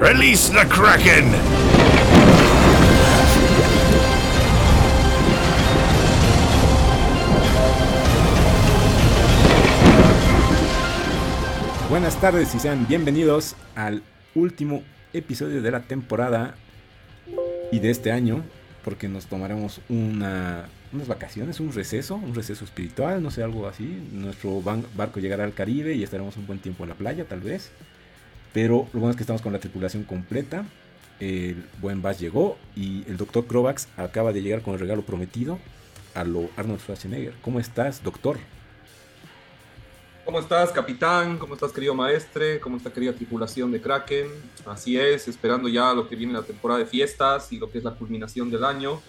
Release the Kraken! Buenas tardes y sean bienvenidos al último episodio de la temporada y de este año, porque nos tomaremos una, unas vacaciones, un receso, un receso espiritual, no sé, algo así. Nuestro barco llegará al Caribe y estaremos un buen tiempo en la playa, tal vez. Pero lo bueno es que estamos con la tripulación completa. El buen Bass llegó y el doctor Krovax acaba de llegar con el regalo prometido a lo Arnold Schwarzenegger. ¿Cómo estás, doctor? ¿Cómo estás, capitán? ¿Cómo estás, querido maestre? ¿Cómo está, querida tripulación de Kraken? Así es, esperando ya lo que viene la temporada de fiestas y lo que es la culminación del año.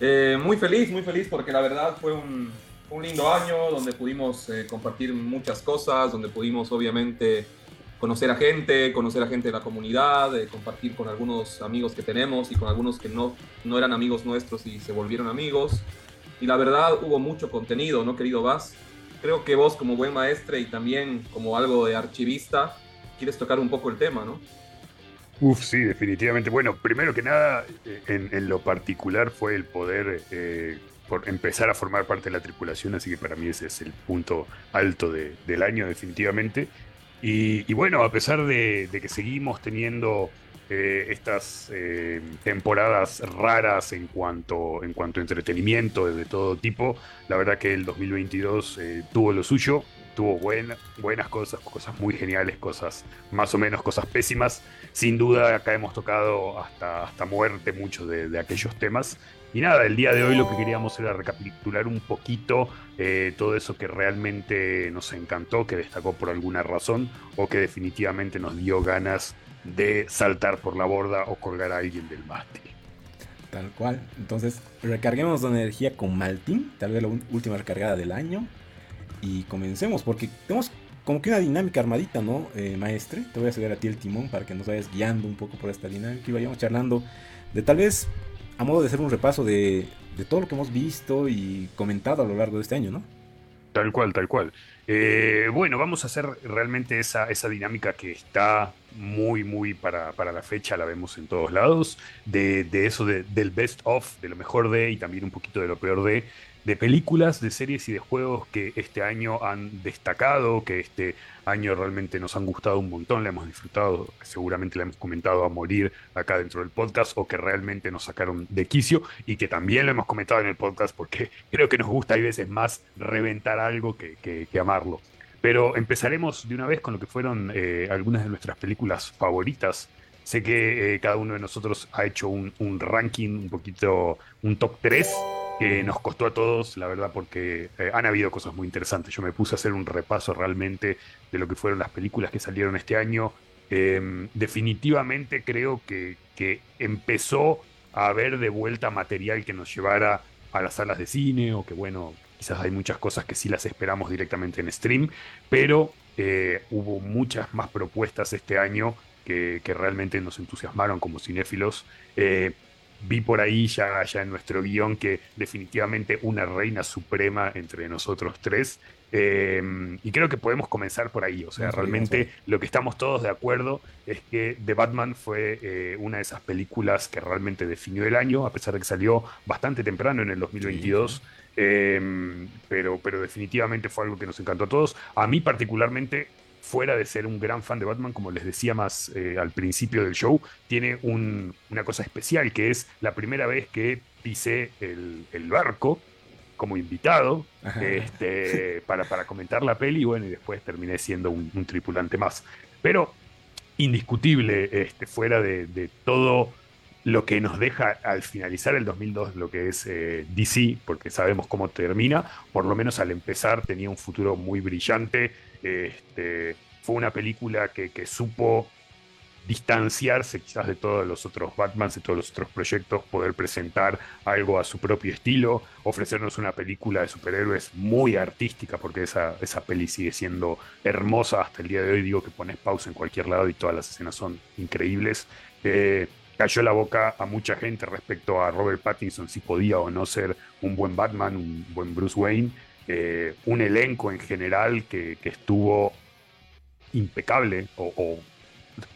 Eh, muy feliz, muy feliz porque la verdad fue un, un lindo año donde pudimos eh, compartir muchas cosas, donde pudimos obviamente conocer a gente, conocer a gente de la comunidad, eh, compartir con algunos amigos que tenemos y con algunos que no, no eran amigos nuestros y se volvieron amigos. Y la verdad hubo mucho contenido, ¿no, querido Vaz? creo que vos como buen maestre y también como algo de archivista, quieres tocar un poco el tema, ¿no? Uf, sí, definitivamente. Bueno, primero que nada, eh, en, lo particular fue el poder eh, por empezar a formar parte de la tripulación, así que para mí ese es el punto alto del año, definitivamente. Y, bueno, a pesar de, que seguimos teniendo eh, estas eh, temporadas raras en cuanto, en cuanto a entretenimiento de todo tipo. La verdad que el 2022 eh, tuvo lo suyo, tuvo buenas cosas, cosas muy geniales, cosas más o menos cosas pésimas. Sin duda acá hemos tocado hasta, hasta muerte muchos de, aquellos temas. Y nada, el día de hoy lo que queríamos era recapitular un poquito todo eso que realmente nos encantó, que destacó por alguna razón o que definitivamente nos dio ganas de saltar por la borda o colgar a alguien del mástil. Tal cual. Entonces, recarguemos de energía con Maltín, tal vez la última recargada del año. Y comencemos, porque tenemos como que una dinámica armadita, ¿no, eh, maestre? Te voy a ceder a ti el timón para que nos vayas guiando un poco por esta dinámica y vayamos charlando de tal vez a modo de hacer un repaso de, de todo lo que hemos visto y comentado a lo largo de este año, ¿no? Tal cual, tal cual. Eh, bueno, vamos a hacer realmente esa, esa dinámica que está muy, muy para, la fecha, la vemos en todos lados, de, de eso del best of, de lo mejor de y también un poquito de lo peor de, de películas, de series y de juegos que este año han destacado, que este año realmente nos han gustado un montón, le hemos disfrutado, seguramente le hemos comentado a morir acá dentro del podcast, o que realmente nos sacaron de quicio y que también lo hemos comentado en el podcast porque creo que nos gusta hay veces más reventar algo que, que, amarlo. Pero empezaremos de una vez con lo que fueron eh, algunas de nuestras películas favoritas. Sé que eh, cada uno de nosotros ha hecho un, ranking, un poquito, un top 3 que nos costó a todos, la verdad, porque eh, han habido cosas muy interesantes. Yo me puse a hacer un repaso realmente de lo que fueron las películas que salieron este año. Em, definitivamente creo que, que, empezó a haber de vuelta material que nos llevara a las salas de cine, o que bueno, quizás hay muchas cosas que sí las esperamos directamente en stream, pero eh, hubo muchas más propuestas este año que, que realmente nos entusiasmaron como cinéfilos. Eh, vi por ahí ya, ya en nuestro guion que definitivamente una reina suprema entre nosotros tres. Em, y creo que podemos comenzar por ahí. O sea, realmente lo que estamos todos de acuerdo es que The Batman fue eh, una de esas películas que realmente definió el año, a pesar de que salió bastante temprano en el 2022. Em, pero, pero definitivamente fue algo que nos encantó a todos. A mí particularmente fuera de ser un gran fan de Batman, como les decía más eh, al principio del show, tiene una cosa especial, que es la primera vez que pisé el, barco como invitado este, para, para, comentar la peli, bueno, y después terminé siendo un, tripulante más. Pero indiscutible, este, fuera de, todo lo que nos deja al finalizar el 2002 lo que es eh, DC, porque sabemos cómo termina, por lo menos al empezar tenía un futuro muy brillante, este, fue una película que, supo distanciarse quizás de todos los otros Batmans, de todos los otros proyectos, poder presentar algo a su propio estilo, ofrecernos una película de superhéroes muy artística, porque esa, esa peli sigue siendo hermosa hasta el día de hoy. Digo que pones pausa en cualquier lado y todas las escenas son increíbles. Eh, cayó la boca a mucha gente respecto a Robert Pattinson, si podía o no ser un buen Batman, un buen Bruce Wayne. Eh, un elenco en general que, estuvo impecable o,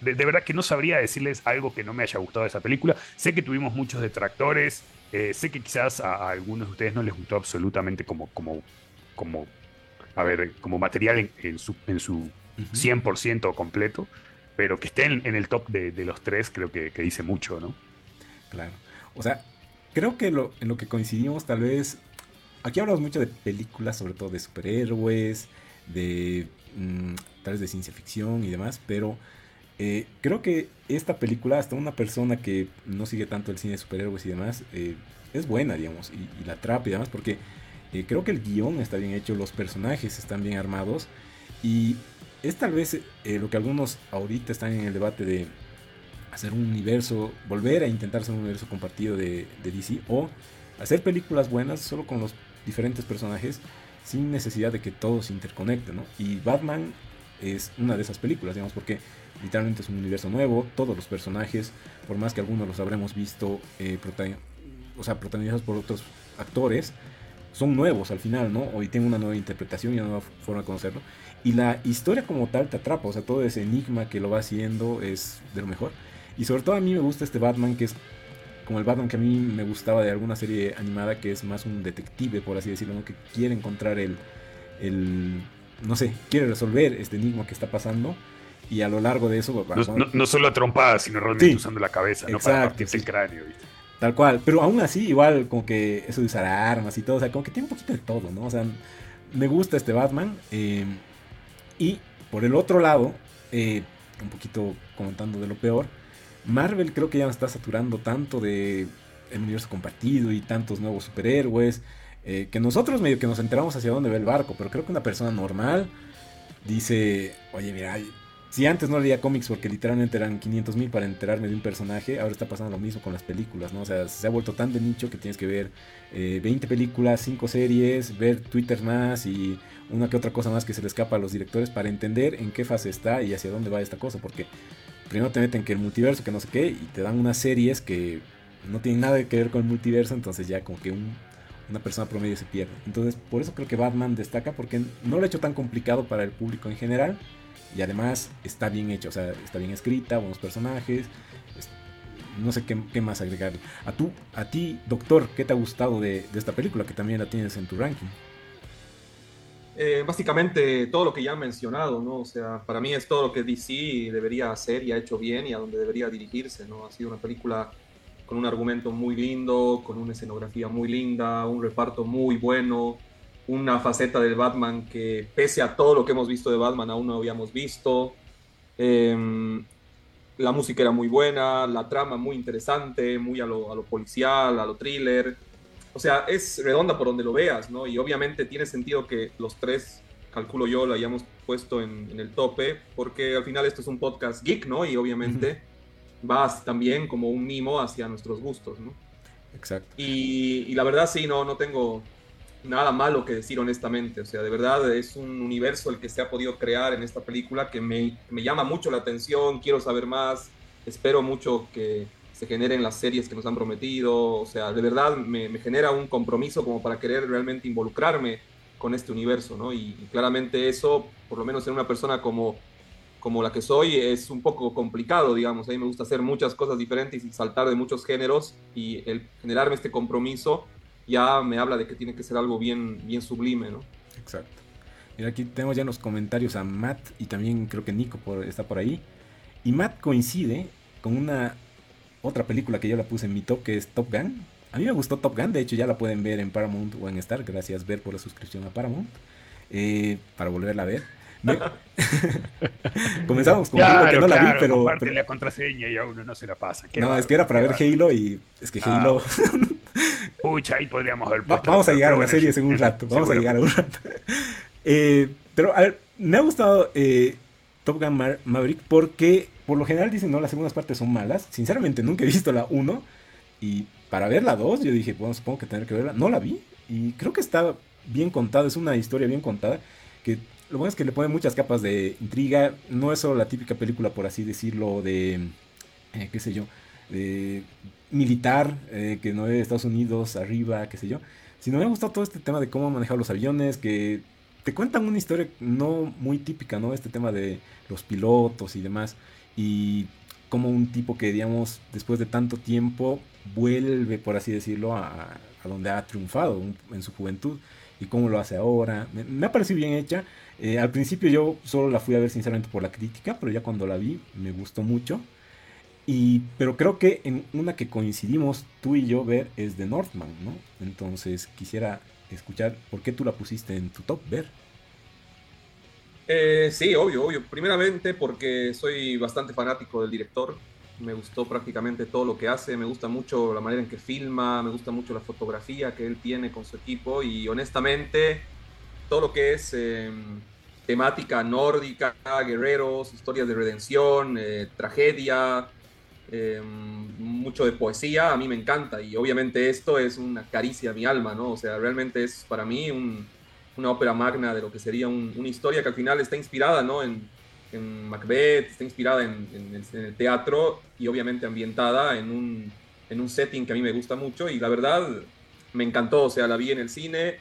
de, verdad que no sabría decirles algo que no me haya gustado de esa película. Sé que tuvimos muchos detractores, eh, sé que quizás a, algunos de ustedes no les gustó absolutamente como, como, como, a ver, como material en, su, en su 100% completo, pero que esté en, el top de, los tres creo que, dice mucho, ¿no? Claro. O sea, creo que lo, en lo que coincidimos tal vez, aquí hablamos mucho de películas, sobre todo de superhéroes, de mm, tal vez de ciencia ficción y demás, pero eh, creo que esta película, hasta una persona que no sigue tanto el cine de superhéroes y demás, eh, es buena, digamos, y, la trapa y demás, porque eh, creo que el guion está bien hecho, los personajes están bien armados, y es tal vez lo que algunos ahorita están en el debate de hacer un universo, volver a intentar hacer un universo compartido de DC, o hacer películas buenas solo con los diferentes personajes sin necesidad de que todo se interconecte, ¿no? Y Batman es una de esas películas, digamos, porque literalmente es un universo nuevo, todos los personajes, por más que algunos los habremos visto, eh, o sea, protagonizados por otros actores, son nuevos al final, ¿no? Hoy tienen una nueva interpretación y una nueva forma de conocerlo. Y la historia como tal te atrapa, o sea, todo ese enigma que lo va haciendo es de lo mejor. Y sobre todo a mí me gusta este Batman que es como el Batman que a mí me gustaba de alguna serie animada que es más un detective, por así decirlo, ¿no? que quiere encontrar el, el, no sé, quiere resolver este enigma que está pasando. Y a lo largo de eso... No, solo a trompadas, sino realmente usando la cabeza, ¿no? Para partirse el cráneo. Tal cual, pero aún así, igual como que eso de usar armas y todo, o sea, como que tiene un poquito de todo, ¿no? O sea, me gusta este Batman. Eh, y por el otro lado, eh, un poquito comentando de lo peor, Marvel creo que ya está saturando tanto de el universo compartido y tantos nuevos superhéroes, eh, que nosotros medio que nos enteramos hacia dónde va el barco, pero creo que una persona normal dice, oye, mira, si antes no leía cómics porque literalmente eran 500 mil para enterarme de un personaje, ahora está pasando lo mismo con las películas, ¿no? O sea, se ha vuelto tan de nicho que tienes que ver 20 eh, películas, 5 series, ver Twitter más y una que otra cosa más que se le escapa a los directores para entender en qué fase está y hacia dónde va esta cosa, porque primero te meten que el multiverso, que no sé qué, y te dan unas series que no tienen nada que ver con el multiverso, entonces ya como que una persona promedio se pierde. Entonces, por eso creo que Batman destaca, porque no lo ha hecho tan complicado para el público en general, y además está bien hecho, o sea, está bien escrita, buenos personajes, no sé qué, más agregar. A, tú, a ti, doctor, ¿qué te ha gustado de, de esta película que también la tienes en tu ranking? Eh, básicamente todo lo que ya han mencionado, ¿no? O sea, para mí es todo lo que DC debería hacer y ha hecho bien y a donde debería dirigirse, ¿no? Ha sido una película con un argumento muy lindo, con una escenografía muy linda, un reparto muy bueno, una faceta del Batman que pese a todo lo que hemos visto de Batman aún no habíamos visto. Em, la música era muy buena, la trama muy interesante, muy a lo, a lo policial, a lo thriller o sea, es redonda por donde lo veas, ¿no? Y obviamente tiene sentido que los tres, calculo yo, lo hayamos puesto en, el tope, porque al final esto es un podcast geek, ¿no? Y obviamente va también como un mimo hacia nuestros gustos, ¿no? Exacto. Y, la verdad sí, no, no tengo nada malo que decir honestamente. O sea, de verdad es un universo el que se ha podido crear en esta película que me, me llama mucho la atención, quiero saber más, espero mucho que se generen las series que nos han prometido, o sea, de verdad me, genera un compromiso como para querer realmente involucrarme con este universo, ¿no? Y, claramente eso, por lo menos en una persona como, como la que soy, es un poco complicado, digamos, a mí me gusta hacer muchas cosas diferentes y saltar de muchos géneros y el generarme este compromiso ya me habla de que tiene que ser algo bien, bien sublime, ¿no? Exacto. Mira, aquí tenemos ya los comentarios a Matt y también creo que Nico está por ahí. Y Matt coincide con una otra película que yo la puse en mi top, que es Top Gun. A mí me gustó Top Gun, de hecho ya la pueden ver en Paramount o en Star, gracias Ver por la suscripción a Paramount, eh, para volverla a ver. Comenzamos con Halo, que no la vi, pero, pero... la contraseña y a uno no se la pasa. no, es que era para ver Halo y es que ah, Halo... Pucha, ahí podríamos ver vamos a llegar a las series en un rato, vamos a llegar a un rato. Eh, pero a ver, me ha gustado eh, Top Gun Maverick porque por lo general dicen, no, las segundas partes son malas. Sinceramente, nunca he visto la 1. Y para ver la 2, yo dije, bueno, supongo que tener que verla. No la vi. Y creo que está bien contada, es una historia bien contada. Que lo bueno es que le ponen muchas capas de intriga. No es solo la típica película, por así decirlo, de. Eh, qué sé yo. De militar, eh, que no es Estados Unidos, arriba, qué sé yo. Sino me ha gustado todo este tema de cómo manejar los aviones, que te cuentan una historia no muy típica, ¿no? Este tema de los pilotos y demás. Y como un tipo que, digamos, después de tanto tiempo vuelve, por así decirlo, a, donde ha triunfado en su juventud y cómo lo hace ahora. Me, ha parecido bien hecha. Eh, al principio yo solo la fui a ver sinceramente por la crítica, pero ya cuando la vi me gustó mucho. Y, pero creo que en una que coincidimos tú y yo ver es de Northman, ¿no? Entonces quisiera escuchar por qué tú la pusiste en tu top, ver. Eh, sí, obvio, obvio. Primeramente porque soy bastante fanático del director. Me gustó prácticamente todo lo que hace. Me gusta mucho la manera en que filma. Me gusta mucho la fotografía que él tiene con su equipo. Y honestamente, todo lo que es em, temática nórdica, guerreros, historias de redención, eh, tragedia, em, mucho de poesía, a mí me encanta. Y obviamente esto es una caricia a mi alma, ¿no? O sea, realmente es para mí un una ópera magna de lo que sería una historia que al final está inspirada ¿no? en, en Macbeth, está inspirada en, el teatro y obviamente ambientada en un, en un setting que a mí me gusta mucho y la verdad me encantó, o sea, la vi en el cine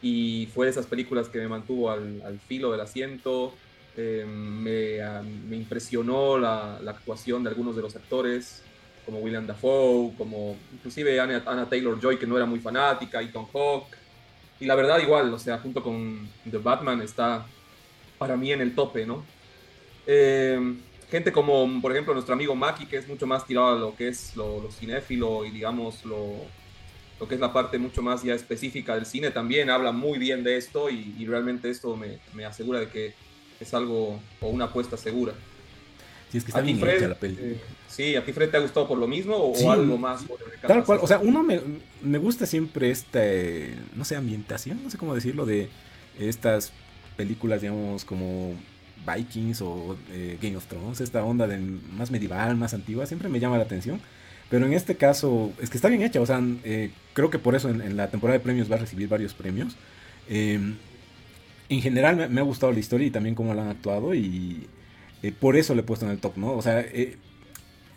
y fue de esas películas que me mantuvo al, al filo del asiento, eh, me, ah, me, impresionó la, la, actuación de algunos de los actores, como William Dafoe, como inclusive Anna, Anna Taylor-Joy, que no era muy fanática, y Tom Hawke, y la verdad, igual, o sea, junto con The Batman está para mí en el tope, ¿no? Eh, gente como, por ejemplo, nuestro amigo Maki, que es mucho más tirado a lo que es lo, cinéfilo y, digamos, lo, lo, que es la parte mucho más ya específica del cine, también habla muy bien de esto y, realmente esto me, me, asegura de que es algo o una apuesta segura. Sí, es que está bien hecha la peli. Eh, sí, ¿a ti Fred te ha gustado por lo mismo o, algo más? Tal cual, o sea, uno me, me, gusta siempre esta, no sé, ambientación, no sé cómo decirlo, de estas películas, digamos, como Vikings o eh, Game of Thrones, esta onda de más medieval, más antigua, siempre me llama la atención. Pero en este caso, es que está bien hecha, o sea, eh, creo que por eso en, la temporada de premios va a recibir varios premios. Em, en general me, me, ha gustado la historia y también cómo la han actuado y eh, por eso le he puesto en el top, ¿no? O sea, eh,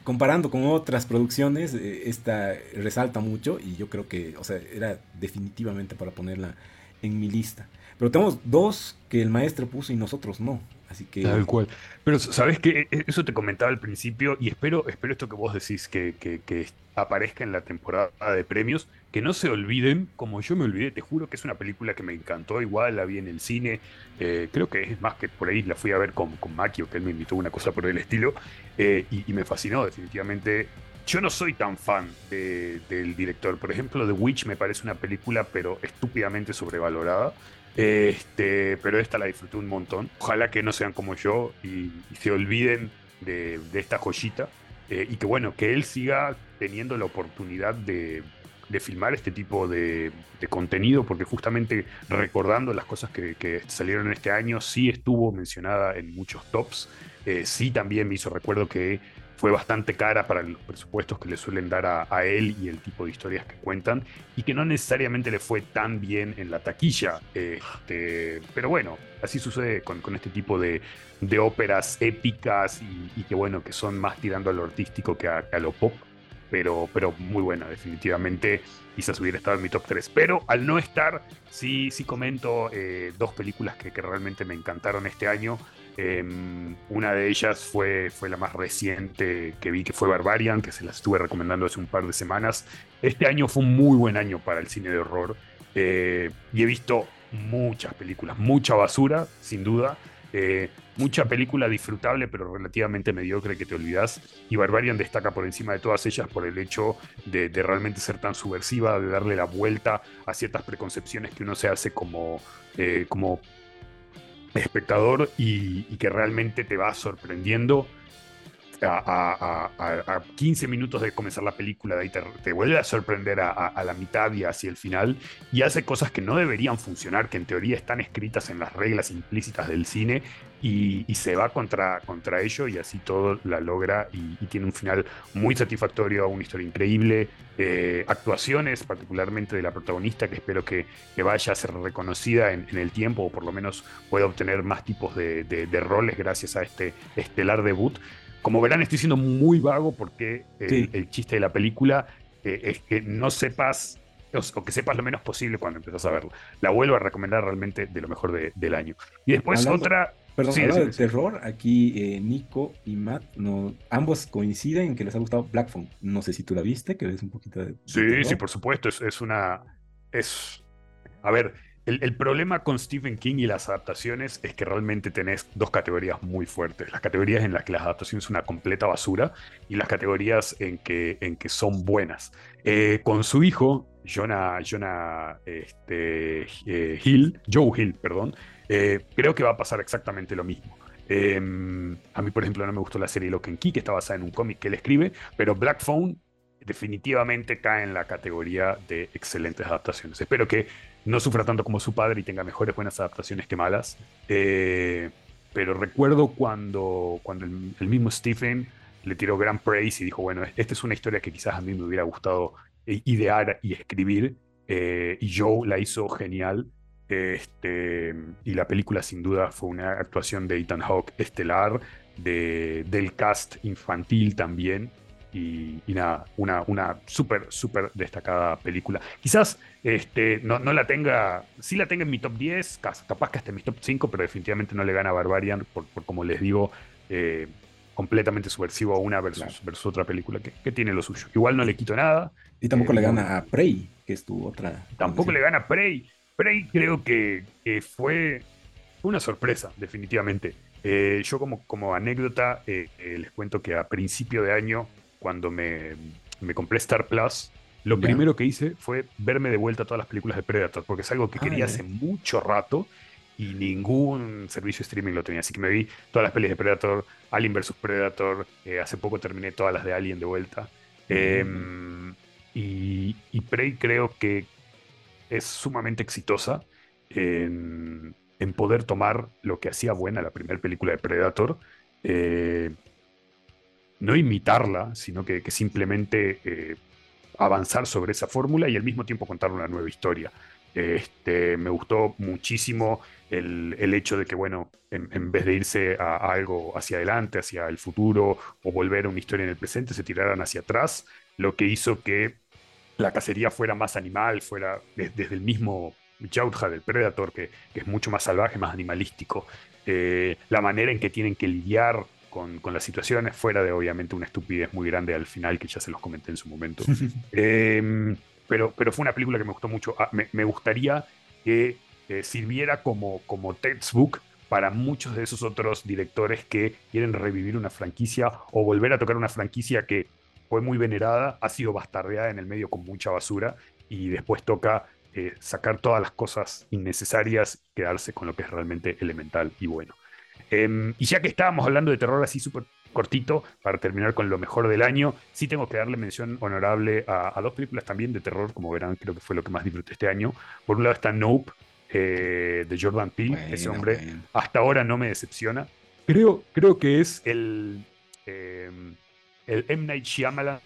comparando con otras producciones, eh, esta resalta mucho y yo creo que, o sea, era definitivamente para ponerla en mi lista. Pero tenemos dos que el maestro puso y nosotros no. Así que... Tal cual. Pero sabes que e, eso te comentaba al principio y espero, espero esto que vos decís que, que, aparezca en la temporada de premios, que no se olviden, como yo me olvidé, te juro que es una película que me encantó, igual la vi en el cine, eh, creo que es más que por ahí la fui a ver con, con Maki, o que él me invitó una cosa por el estilo, eh, y, me fascinó definitivamente. Yo no soy tan fan del director, por ejemplo, The Witch me parece una película pero estúpidamente sobrevalorada. Este, pero esta la disfruté un montón. Ojalá que no sean como yo y, se olviden de, esta joyita. Eh, y que bueno, que él siga teniendo la oportunidad de, filmar este tipo de, contenido, porque justamente recordando las cosas que, salieron este año, sí estuvo mencionada en muchos tops. Eh, sí también me hizo recuerdo que fue bastante cara para los presupuestos que le suelen dar a, él y el tipo de historias que cuentan, y que no necesariamente le fue tan bien en la taquilla. Este, pero bueno, así sucede con, este tipo de, óperas épicas y, que bueno, que son más tirando a lo artístico que a, lo pop. Pero, pero, muy buena, definitivamente. Quizás hubiera estado en mi top 3. Pero al no estar, sí, sí comento eh, dos películas que, que, realmente me encantaron este año. Em, una de ellas fue, fue la más reciente que vi, que fue Barbarian, que se la estuve recomendando hace un par de semanas. Este año fue un muy buen año para el cine de horror eh, y he visto muchas películas, mucha basura, sin duda. Eh, mucha película disfrutable, pero relativamente mediocre que te olvidas. Y Barbarian destaca por encima de todas ellas por el hecho de, realmente ser tan subversiva, de darle la vuelta a ciertas preconcepciones que uno se hace como, eh, como espectador y, que realmente te va sorprendiendo a, 15 minutos de comenzar la película, de ahí te, vuelve a sorprender a, la mitad y hacia el final, y hace cosas que no deberían funcionar, que en teoría están escritas en las reglas implícitas del cine, y, se va contra, contra ello, y así todo la logra, y, tiene un final muy satisfactorio, una historia increíble, eh, actuaciones, particularmente de la protagonista, que espero que, vaya a ser reconocida en, el tiempo, o por lo menos pueda obtener más tipos de, de roles gracias a este estelar debut. Como verán, estoy siendo muy vago porque el, chiste de la película eh, es que no sepas, o, que sepas lo menos posible cuando empezás a verla. La vuelvo a recomendar realmente de lo mejor del año. Y después otra, Perdón, hablando de terror, aquí eh, Nico y Matt, no, ambos coinciden en que les ha gustado Black Phone. No sé si tú la viste, que ves un poquito de. sí, sí, por supuesto. Es, es, una. Es. A ver, el, problema con Stephen King y las adaptaciones es que realmente tenés dos categorías muy fuertes. Las categorías en las que las adaptaciones son una completa basura y las categorías en que, en que son buenas. Eh, con su hijo, Jonah, Jonah este, eh, Hill, Joe Hill, perdón, eh, creo que va a pasar exactamente lo mismo. Em, a mí, por ejemplo, no me gustó la serie Lock and Key, que está basada en un cómic que él escribe, pero Black Phone definitivamente cae en la categoría de excelentes adaptaciones. Espero que no sufra tanto como su padre y tenga mejores buenas adaptaciones que malas. Eh, pero recuerdo cuando, cuando el, mismo Stephen le tiró gran praise y dijo, bueno, esta es una historia que quizás a mí me hubiera gustado idear y escribir. y Joe la hizo genial. Este, y la película sin duda fue una actuación de Ethan Hawke estelar, de, del cast infantil también. Y, nada, una, una súper, súper destacada película. Quizás este, no, no, la tenga, sí la tenga en mi top 10, capaz que hasta en mi top 5, pero definitivamente no le gana a Barbarian, por, como les digo, eh, completamente subversivo a una versus, versus otra película que, que, tiene lo suyo. Igual no le quito nada. Y tampoco le eh, gana a Prey, que es tu otra. Tampoco le gana a Prey. Prey creo que, fue una sorpresa, definitivamente. Eh, yo como, como anécdota eh, les cuento que a principio de año, cuando me, compré Star Plus, lo primero que hice fue verme de vuelta todas las películas de Predator, porque es algo que ah, quería hace mucho rato y ningún servicio de streaming lo tenía. Así que me vi todas las pelis de Predator, Alien vs. Predator, hace poco terminé todas las de Alien de vuelta. Em, y, y Prey creo que es sumamente exitosa en, poder tomar lo que hacía buena la primera película de Predator, eh, no imitarla, sino que, simplemente eh, avanzar sobre esa fórmula y al mismo tiempo contar una nueva historia. Este, me gustó muchísimo el, hecho de que, bueno, en, vez de irse a, algo hacia adelante, hacia el futuro o volver a una historia en el presente, se tiraran hacia atrás, lo que hizo que la cacería fuera más animal, fuera desde el mismo Yautja del Predator, que, es mucho más salvaje, más animalístico. Eh, la manera en que tienen que lidiar con, con, las situaciones, fuera de obviamente una estupidez muy grande al final, que ya se los comenté en su momento. Em, pero, pero fue una película que me gustó mucho. Ah, me, gustaría que eh, sirviera como, como textbook para muchos de esos otros directores que quieren revivir una franquicia o volver a tocar una franquicia que fue muy venerada, ha sido bastardeada en el medio con mucha basura y después toca eh, sacar todas las cosas innecesarias y quedarse con lo que es realmente elemental y bueno. Em, y ya que estábamos hablando de terror así súper cortito, para terminar con lo mejor del año, sí tengo que darle mención honorable a, dos películas también de terror, como verán, creo que fue lo que más disfruté este año. Por un lado está Nope, eh, de Jordan Peele, ese hombre hasta ahora no me decepciona. Creo, creo que es el... Em, el M. Night Shyamalan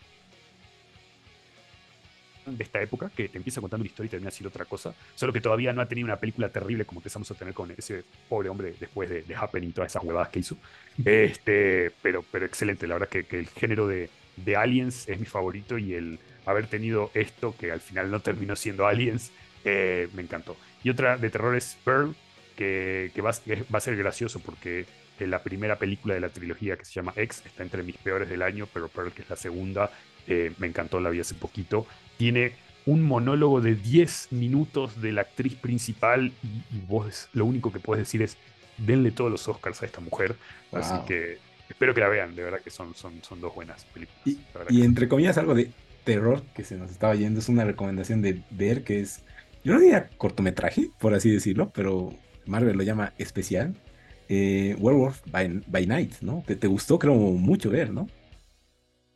de esta época, que te empieza contando una historia y termina siendo otra cosa, solo que todavía no ha tenido una película terrible como empezamos a tener con ese pobre hombre después de, de Happening, todas esas huevadas que hizo. Este, pero, pero excelente, la verdad que, el género de, Aliens es mi favorito y el haber tenido esto, que al final no terminó siendo Aliens, eh, me encantó. Y otra de terror es Pearl, que, va, va, a ser gracioso porque la primera película de la trilogía que se llama X está entre mis peores del año, pero Pearl, que es la segunda, eh, me encantó, la vi hace poquito. Tiene un monólogo de 10 minutos de la actriz principal y, vos lo único que puedes decir es denle todos los Oscars a esta mujer. Así que espero que la vean, de verdad que son, son, son dos buenas películas. Y, entre comillas algo de terror que se nos estaba yendo, es una recomendación de ver que es, yo no diría cortometraje, por así decirlo, pero Marvel lo llama especial, eh, Werewolf by, Night, ¿no? Te, te, gustó, creo, mucho ver, ¿no?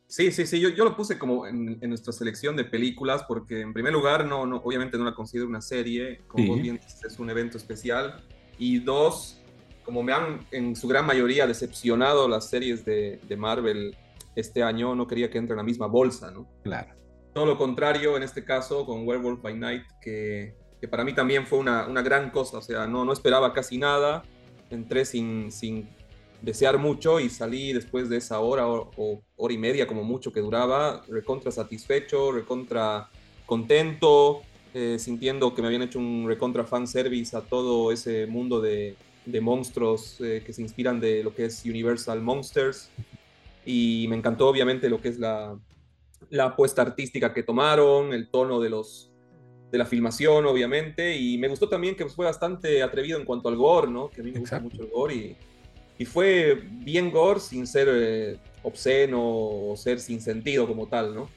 Sí, sí, sí, yo, yo lo puse como en, nuestra selección de películas porque en primer lugar, no, no, obviamente no la considero una serie, como vos bien es un evento especial, y dos, como me han en su gran mayoría decepcionado las series de, de Marvel este año, no quería que entre en la misma bolsa, ¿no? Claro. Todo lo contrario, en este caso, con Werewolf by Night, que, que para mí también fue una, una gran cosa, o sea, no, no esperaba casi nada, entré sin, sin desear mucho y salí después de esa hora o, hora y media como mucho que duraba, recontra satisfecho, recontra contento, eh, sintiendo que me habían hecho un recontra fan service a todo ese mundo de, de monstruos eh, que se inspiran de lo que es Universal Monsters. Y me encantó obviamente lo que es la, la apuesta artística que tomaron, el tono de, los, de la filmación obviamente. Y me gustó también que fue bastante atrevido en cuanto al gore, ¿no? Que a mí me gusta mucho el gore. Y, y fue bien gore sin ser eh, obsceno o ser sin sentido como tal, ¿no?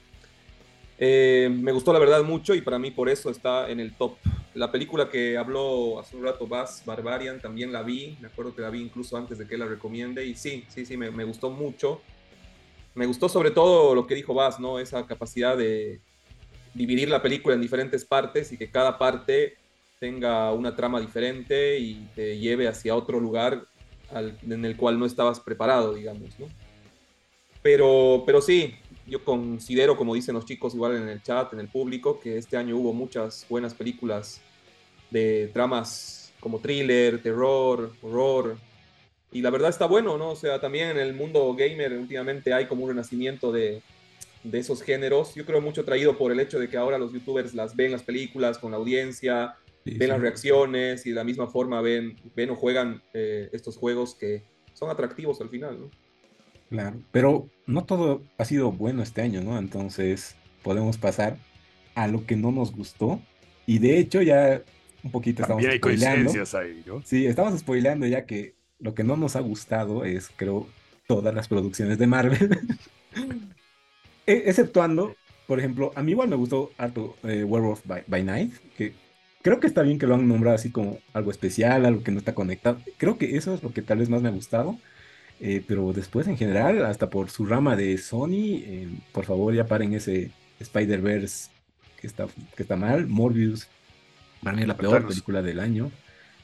Eh, me gustó la verdad mucho y para mí por eso está en el top. La película que habló hace un rato Bass Barbarian también la vi, me acuerdo que la vi incluso antes de que la recomiende y sí, sí, sí, me, me gustó mucho. Me gustó sobre todo lo que dijo Bass, ¿no? Esa capacidad de dividir la película en diferentes partes y que cada parte tenga una trama diferente y te lleve hacia otro lugar en el cual no estabas preparado, digamos, ¿no? Pero, pero sí, yo considero, como dicen los chicos igual en el chat, en el público, que este año hubo muchas buenas películas de tramas como thriller, terror, horror. Y la verdad está bueno, ¿no? O sea, también en el mundo gamer últimamente hay como un renacimiento de, de esos géneros. Yo creo mucho traído por el hecho de que ahora los youtubers las ven las películas con la audiencia, ven las reacciones y de la misma forma ven, ven o juegan eh, estos juegos que son atractivos al final, ¿no? Claro, pero no todo ha sido bueno este año, ¿no? Entonces podemos pasar a lo que no nos gustó. Y de hecho ya un poquito estamos hay coincidencias ahí, ¿no? Sí, estamos spoileando ya que lo que no nos ha gustado es, creo, todas las producciones de Marvel. E, exceptuando, por ejemplo, a mí igual me gustó harto eh, Werewolf by, Night, que creo que está bien que lo han nombrado así como algo especial, algo que no está conectado. Creo que eso es lo que tal vez más me ha gustado. Eh, pero después en general, hasta por su rama de Sony, eh, por favor ya paren ese Spider-Verse que está, que está mal. Morbius, para mí es la peor película del año.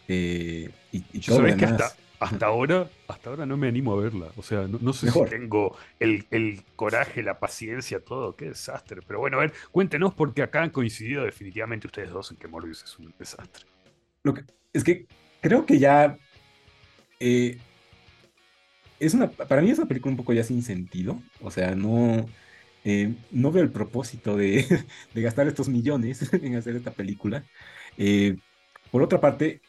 Eh, y, y todo que hasta, hasta, ahora, hasta ahora no me animo a verla. O sea, no, sé si tengo el, el, coraje, la paciencia, todo. Qué desastre. Pero bueno, a ver, cuéntenos porque acá han coincidido definitivamente ustedes dos en que Morbius es un desastre. Lo que, es que creo que ya es una, para mí es una película un poco ya sin sentido. O sea, no, eh, no veo el propósito de, gastar estos millones en hacer esta película. Eh, por otra parte,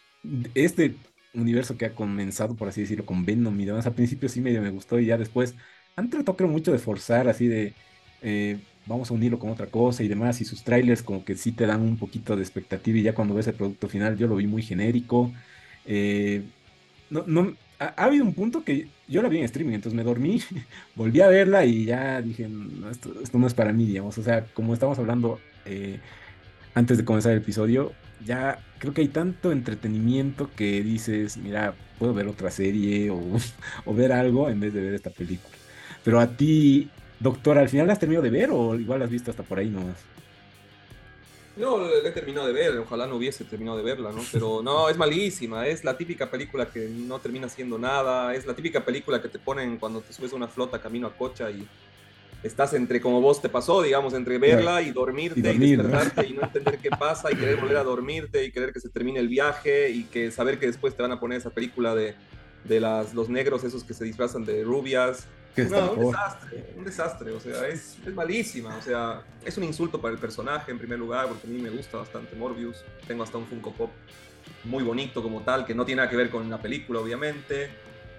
este universo que ha comenzado, por así decirlo, con Venom y demás, al principio sí medio me gustó y ya después han tratado creo mucho de forzar así de eh, vamos a unirlo con otra cosa y demás y sus trailers como que sí te dan un poquito de expectativa y ya cuando ves el producto final yo lo vi muy genérico. no, no, ha, habido un punto que yo la vi en streaming, entonces me dormí, volví a verla y ya dije, esto, no es para mí, digamos. O sea, como estamos hablando eh, antes de comenzar el episodio, ya creo que hay tanto entretenimiento que dices, mira, puedo ver otra serie o, ver algo en vez de ver esta película. Pero a ti, doctor, ¿al final la has terminado de ver o igual la has visto hasta por ahí nomás? No, la he terminado de ver, ojalá no hubiese terminado de verla, ¿no? Pero no, es malísima, es la típica película que no termina haciendo nada, es la típica película que te ponen cuando te subes a una flota camino a Cocha y estás entre, como vos te pasó, digamos, entre verla y dormirte y, despertarte y no entender qué pasa y querer volver a dormirte y querer que se termine el viaje y que saber que después te van a poner esa película de, de las, los negros esos que se disfrazan de rubias. No, un desastre, un desastre, o sea, es, es, malísima, o sea, es un insulto para el personaje en primer lugar, porque a mí me gusta bastante Morbius, tengo hasta un Funko Pop muy bonito como tal, que no tiene nada que ver con la película, obviamente.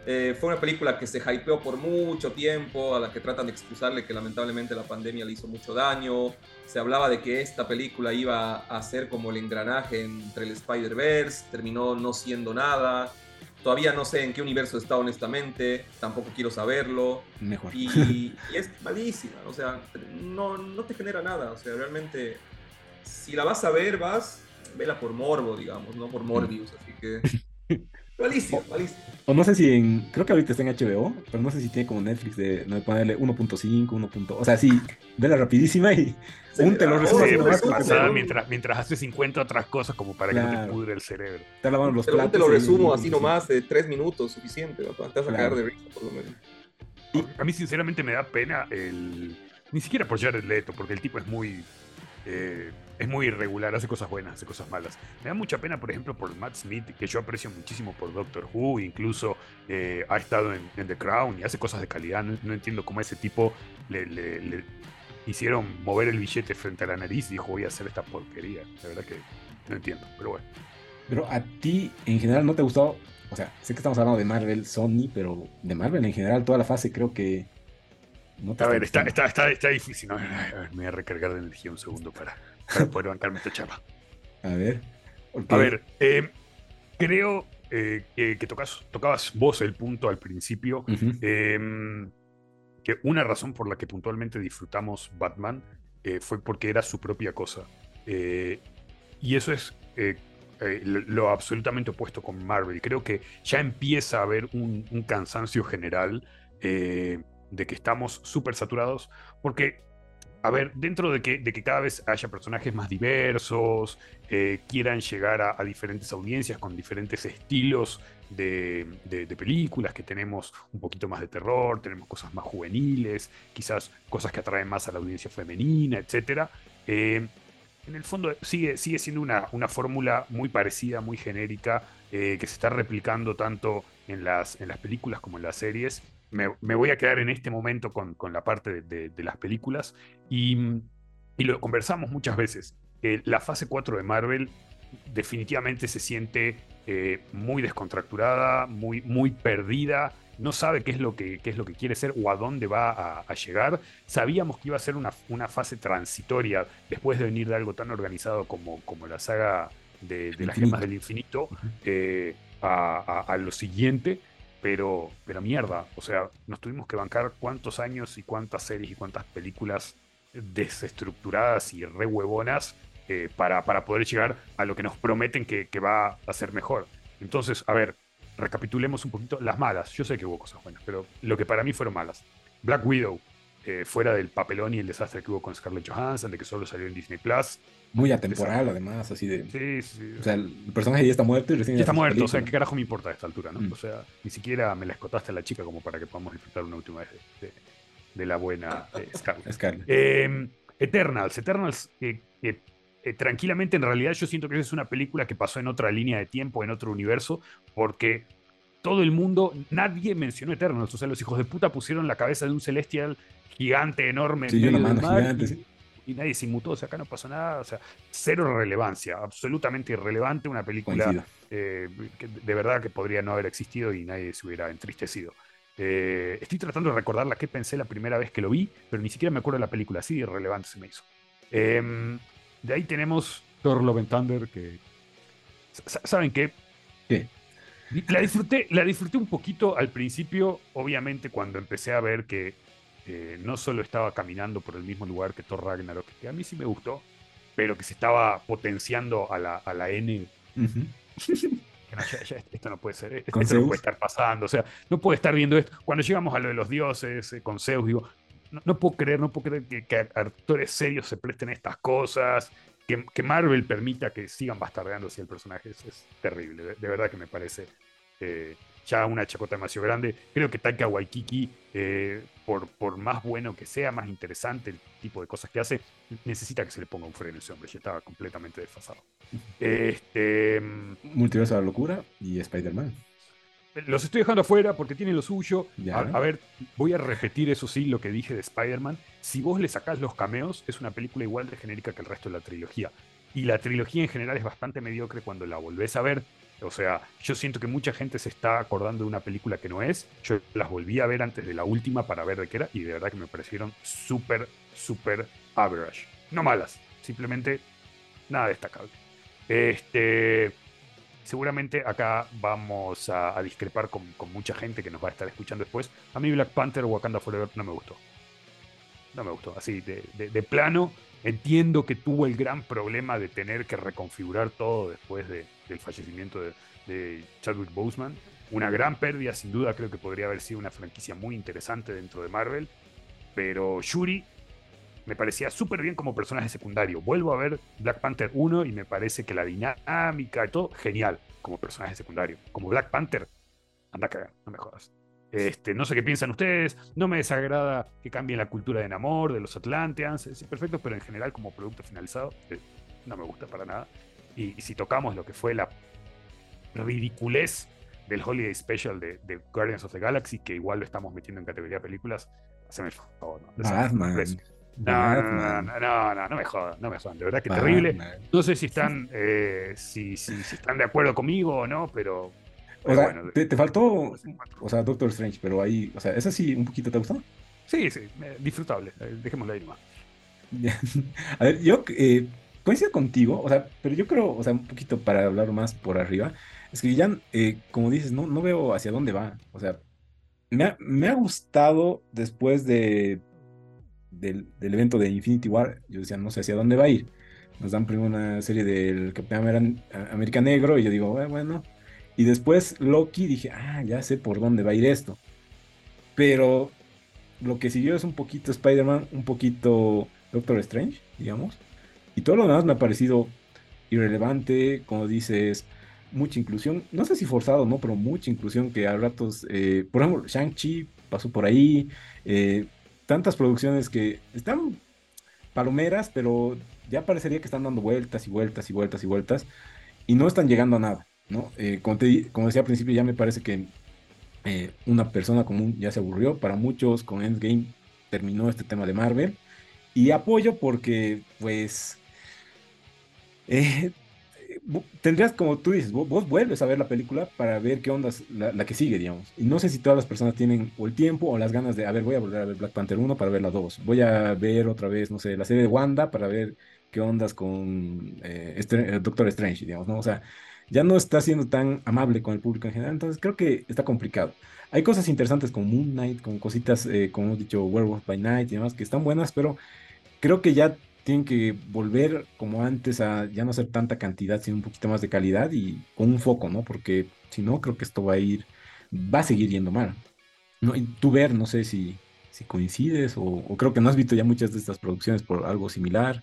Eh, fue una película que se hypeó por mucho tiempo, a la que tratan de excusarle que lamentablemente la pandemia le hizo mucho daño. Se hablaba de que esta película iba a ser como el engranaje entre el Spider-Verse, terminó no siendo nada. Todavía no sé en qué universo está honestamente, tampoco quiero saberlo. Mejor. Y, es malísima, o sea, no, no, te genera nada, o sea, realmente, si la vas a ver, vas, vela por morbo, digamos, no por Morbius, así que... Malísimo, malísimo. O no sé si en. Creo que ahorita está en HBO, pero no sé si tiene como Netflix de, no ponerle 1.5, 1. O sea, sí, vela rapidísima y un te lo resumo. mientras, mientras hace 50 otras cosas como para que no te pudre el cerebro. Te lavando los platos. te lo resumo así nomás de 3 minutos, suficiente. Te vas a cagar de risa, por lo menos. A mí, sinceramente, me da pena el. Ni siquiera por Jared Leto, porque el tipo es muy. Eh, es muy irregular, hace cosas buenas, hace cosas malas. Me da mucha pena, por ejemplo, por Matt Smith, que yo aprecio muchísimo por Doctor Who, incluso eh, ha estado en, The Crown y hace cosas de calidad. No, entiendo cómo a ese tipo le, hicieron mover el billete frente a la nariz y dijo voy a hacer esta porquería. La verdad que no entiendo, pero bueno. Pero a ti en general no te gustó O sea, sé que estamos hablando de Marvel, Sony, pero de Marvel en general, toda la fase creo que. No a ver, está, está, está, está, difícil. ¿no? A ver, me voy a recargar de energía un segundo para, para poder bancarme esta chapa. A ver. A ver, eh, creo eh, que, tocas, tocabas vos el punto al principio. Em, que una razón por la que puntualmente disfrutamos Batman eh, fue porque era su propia cosa. y eso es lo, absolutamente opuesto con Marvel. Creo que ya empieza a haber un, un cansancio general de que estamos súper saturados, porque, a ver, dentro de que, cada vez haya personajes más diversos, eh, quieran llegar a, diferentes audiencias con diferentes estilos de, películas, que tenemos un poquito más de terror, tenemos cosas más juveniles, quizás cosas que atraen más a la audiencia femenina, etc. Eh, en el fondo sigue, siendo una, fórmula muy parecida, muy genérica, eh, que se está replicando tanto en las películas como en las series me, voy a quedar en este momento con, la parte de, las películas y, lo conversamos muchas veces. la fase 4 de Marvel definitivamente se siente eh, muy descontracturada, muy, muy perdida, no sabe qué es lo que, es lo que quiere ser o a dónde va a, llegar. Sabíamos que iba a ser una, fase transitoria después de venir de algo tan organizado como, como la saga de, las gemas del infinito eh, a, lo siguiente pero, pero mierda, o sea, nos tuvimos que bancar cuántos años y cuántas series y cuántas películas desestructuradas y re huevonas eh, para, para, poder llegar a lo que nos prometen que, va a ser mejor. Entonces, a ver, recapitulemos un poquito las malas. Yo sé que hubo cosas buenas, pero lo que para mí fueron malas. Black Widow, eh, fuera del papelón y el desastre que hubo con Scarlett Johansson, de que solo salió en Disney Plus, muy atemporal, además, así de. Sí, sí. O sea, el personaje ya está muerto y recién. Ya está muerto, o sea, ¿qué carajo me importa a esta altura, no? Mm. O sea, ni siquiera me la escotaste a la chica como para que podamos disfrutar una última vez de, la buena eh, Scarlett. Em, Eternals, Eternals, eh, tranquilamente, en realidad, yo siento que es una película que pasó en otra línea de tiempo, en otro universo, porque todo el mundo, nadie mencionó Eternals. O sea, los hijos de puta pusieron la cabeza de un celestial gigante, enorme. Sí, en una mano gigante, sí y nadie se inmutó, o sea, acá no pasó nada, o sea, cero relevancia, absolutamente irrelevante, una película eh, que de verdad que podría no haber existido y nadie se hubiera entristecido. Eh, estoy tratando de recordar la que pensé la primera vez que lo vi, pero ni siquiera me acuerdo de la película, así de irrelevante se me hizo. Em, de ahí tenemos Thor Love and Thunder, que... ¿Saben qué? ¿Qué? La disfruté, la disfruté un poquito al principio, obviamente cuando empecé a ver que no solo estaba caminando por el mismo lugar que Thor Ragnarok, que a mí sí me gustó, pero que se estaba potenciando a la, a la N. esto no puede ser, esto, no puede estar pasando, o sea, no puede estar viendo esto. Cuando llegamos a lo de los dioses eh, con Zeus, digo, no, puedo creer, no puedo creer que, actores serios se presten estas cosas, que, Marvel permita que sigan bastardeando así el personaje, es, terrible, de, verdad que me parece eh, ya una chacota demasiado grande. Creo que Taika Waikiki, eh, por, por más bueno que sea, más interesante el tipo de cosas que hace, necesita que se le ponga un freno a ese hombre, ya estaba completamente desfasado. Este, Multiverso de la locura y Spider-Man. Los estoy dejando afuera porque tiene lo suyo. A, a, ver, voy a repetir eso sí, lo que dije de Spider-Man. Si vos le sacás los cameos, es una película igual de genérica que el resto de la trilogía. Y la trilogía en general es bastante mediocre cuando la volvés a ver o sea, yo siento que mucha gente se está acordando de una película que no es. Yo las volví a ver antes de la última para ver de qué era y de verdad que me parecieron súper, súper average. No malas, simplemente nada destacable. Este, seguramente acá vamos a, discrepar con, mucha gente que nos va a estar escuchando después. A mí Black Panther o Wakanda Forever no me gustó. No me gustó. Así, de, de plano, entiendo que tuvo el gran problema de tener que reconfigurar todo después de, del fallecimiento de, Chadwick Boseman. Una gran pérdida, sin duda, creo que podría haber sido una franquicia muy interesante dentro de Marvel. Pero Shuri me parecía súper bien como personaje secundario. Vuelvo a ver Black Panther 1 y me parece que la dinámica y todo, genial como personaje secundario. Como Black Panther, anda a cagar, no me jodas. Este, no sé qué piensan ustedes, no me desagrada que cambien la cultura de Namor, de los Atlanteans, es perfecto, pero en general como producto finalizado eh, no me gusta para nada. Y, si tocamos lo que fue la ridiculez del Holiday Special de, Guardians of the Galaxy, que igual lo estamos metiendo en categoría de películas, se me favor, no. No, no, no, no, no, me jodan, no me jodan, de verdad que terrible. No sé si están, eh, si, si, están de acuerdo conmigo o no, pero O sea, te, faltó, o sea, Doctor Strange, pero ahí, o sea, ¿esa sí un poquito te gustó? Sí, sí, disfrutable, eh, dejémosla ahí nomás. A ver, yo eh, coincido contigo, o sea, pero yo creo, o sea, un poquito para hablar más por arriba, es que ya, eh, como dices, no, no veo hacia dónde va, o sea, me ha, me ha gustado después de, del, del, evento de Infinity War, yo decía, no sé hacia dónde va a ir. Nos dan primero una serie del Capitán América Negro y yo digo, bueno, y después Loki dije, ah, ya sé por dónde va a ir esto. Pero lo que siguió es un poquito Spider-Man, un poquito Doctor Strange, digamos. Y todo lo demás me ha parecido irrelevante, como dices, mucha inclusión. No sé si forzado, ¿no? Pero mucha inclusión que a ratos, eh, por ejemplo, Shang-Chi pasó por ahí. Eh, tantas producciones que están palomeras, pero ya parecería que están dando vueltas y vueltas y vueltas y vueltas. Y no están llegando a nada. Eh, como, decía al principio, ya me parece que eh, una persona común ya se aburrió. Para muchos, con Endgame terminó este tema de Marvel. Y apoyo porque, pues, eh, tendrías, como tú dices, vos, vuelves a ver la película para ver qué onda la, que sigue, digamos. Y no sé si todas las personas tienen o el tiempo o las ganas de, a ver, voy a volver a ver Black Panther 1 para ver la 2. Voy a ver otra vez, no sé, la serie de Wanda para ver qué ondas con este, Doctor Strange, digamos, ¿no? O sea, ya no está siendo tan amable con el público en general, entonces creo que está complicado. Hay cosas interesantes como Moon Knight, con cositas, eh, como hemos dicho, Werewolf by Night y demás, que están buenas, pero creo que ya tienen que volver como antes a ya no ser tanta cantidad, sino un poquito más de calidad y con un foco, ¿no? Porque si no, creo que esto va a ir, va a seguir yendo mal. No, y tú ver, no sé si, si coincides o creo que no has visto ya muchas de estas producciones por algo similar.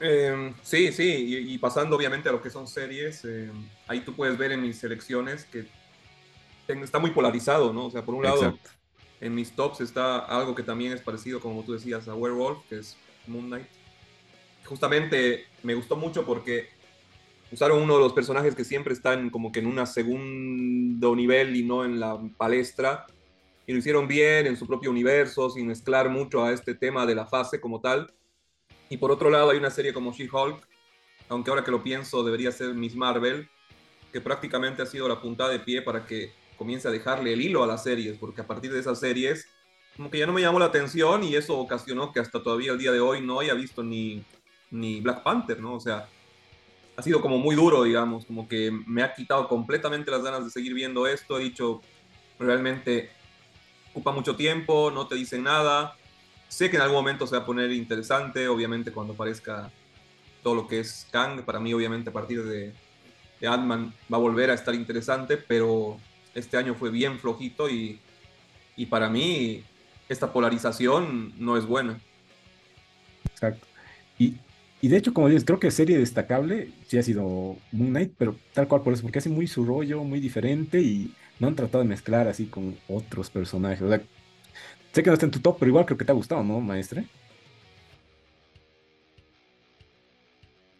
Em, sí, sí, y, pasando obviamente a lo que son series, em, ahí tú puedes ver en mis selecciones que está muy polarizado, ¿no? O sea, por un lado, en mis tops está algo que también es parecido, como tú decías, a Werewolf, que es Moon Knight. Justamente me gustó mucho porque usaron uno de los personajes que siempre están como que en un segundo nivel y no en la palestra, y lo hicieron bien en su propio universo, sin mezclar mucho a este tema de la fase como tal y por otro lado hay una serie como She-Hulk, aunque ahora que lo pienso debería ser Miss Marvel, que prácticamente ha sido la puntada de pie para que comience a dejarle el hilo a las series, porque a partir de esas series como que ya no me llamó la atención y eso ocasionó que hasta todavía el día de hoy no haya visto ni, ni Black Panther, ¿no? O sea, ha sido como muy duro, digamos, como que me ha quitado completamente las ganas de seguir viendo esto, he dicho, realmente ocupa mucho tiempo, no te dicen nada, Sé que en algún momento se va a poner interesante, obviamente cuando aparezca todo lo que es Kang, para mí obviamente a partir de, de Ant-Man va a volver a estar interesante, pero este año fue bien flojito y, y para mí esta polarización no es buena. Exacto. Y, y, de hecho, como dices, creo que serie destacable sí ha sido Moon Knight, pero tal cual por eso, porque hace muy su rollo, muy diferente y no han tratado de mezclar así con otros personajes. O sea, Sé que no está en tu top, pero igual creo que te ha gustado, ¿no, maestre?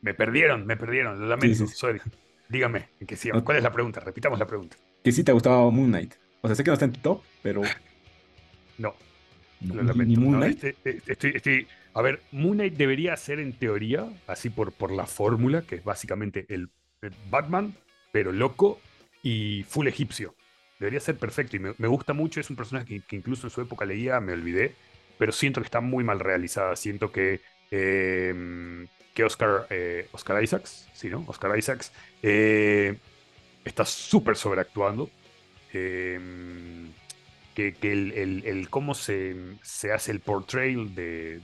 Me perdieron, me perdieron, lo lamento, Dígame, que sí, ¿cuál es la pregunta? Repitamos la pregunta. Que sí te ha gustado Moon Knight. O sea, sé que no está en tu top, pero... No, lo lamento. Moon Knight? Este, este, estoy, a ver, Moon Knight debería ser en teoría, así por, por la fórmula, que es básicamente el Batman, pero loco y full egipcio. Debería ser perfecto y me, gusta mucho. Es un personaje que, incluso en su época leía, me olvidé, pero siento que está muy mal realizada. Siento que, em, que Oscar, eh, Oscar Isaacs, sí, ¿no? Oscar Isaacs eh, está súper sobreactuando. Em, que, el, cómo se, hace el portrayal de,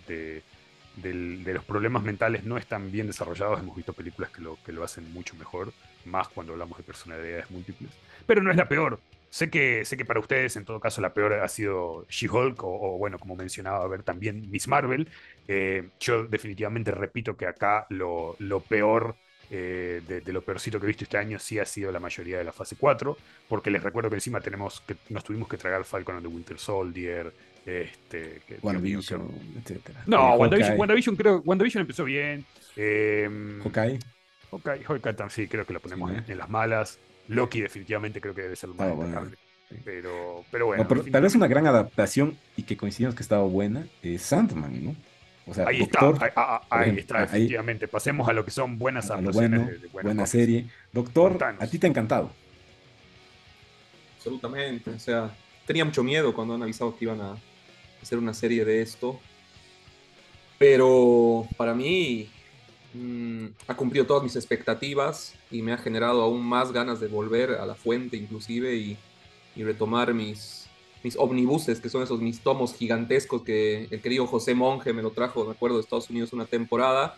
de, los problemas mentales no están bien desarrollados. Hemos visto películas que lo, que lo hacen mucho mejor, más cuando hablamos de personalidades múltiples. Pero no es la peor. Sé que, sé que para ustedes, en todo caso, la peor ha sido She-Hulk, o, bueno, como mencionaba, a ver también Miss Marvel. Eh, yo definitivamente repito que acá lo, peor eh, de, lo peorcito que he visto este año sí ha sido la mayoría de la fase 4, porque les recuerdo que encima tenemos que nos tuvimos que tragar Falcon and the Winter Soldier, este, WandaVision, etc. No, eh, WandaVision, creo, WandaVision empezó bien. Eh, Hawkeye. Hawkeye, sí, creo que lo ponemos en, las malas. Loki definitivamente creo que debe ser lo más ah, Pero, pero bueno. tal vez una gran adaptación y que coincidimos que estaba buena es Sandman, ¿no? ahí está, ahí, está, efectivamente. Pasemos a lo que son buenas adaptaciones de, buena, serie. Doctor, a ti te ha encantado. Absolutamente. O sea, tenía mucho miedo cuando han avisado que iban a hacer una serie de esto. Pero para mí mm, ha cumplido todas mis expectativas y me ha generado aún más ganas de volver a la fuente inclusive y, y retomar mis, mis omnibuses, que son esos mis tomos gigantescos que el querido José Monge me lo trajo, me acuerdo, de Estados Unidos una temporada.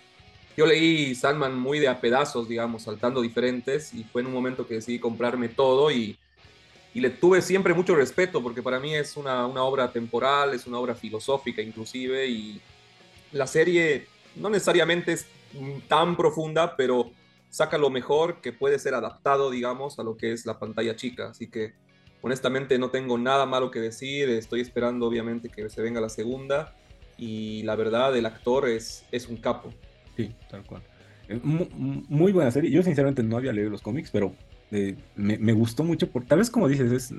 Yo leí Sandman muy de a pedazos, digamos, saltando diferentes, y fue en un momento que decidí comprarme todo y, y le tuve siempre mucho respeto, porque para mí es una, una obra temporal, es una obra filosófica inclusive, y la serie no necesariamente es tan profunda, pero saca lo mejor que puede ser adaptado, digamos, a lo que es la pantalla chica. Así que honestamente no tengo nada malo que decir, estoy esperando obviamente que se venga la segunda y la verdad el actor es, es un capo. Sí, tal cual. Muy, buena serie. Yo sinceramente no había leído los cómics, pero eh, me, gustó mucho por tal vez como dices, es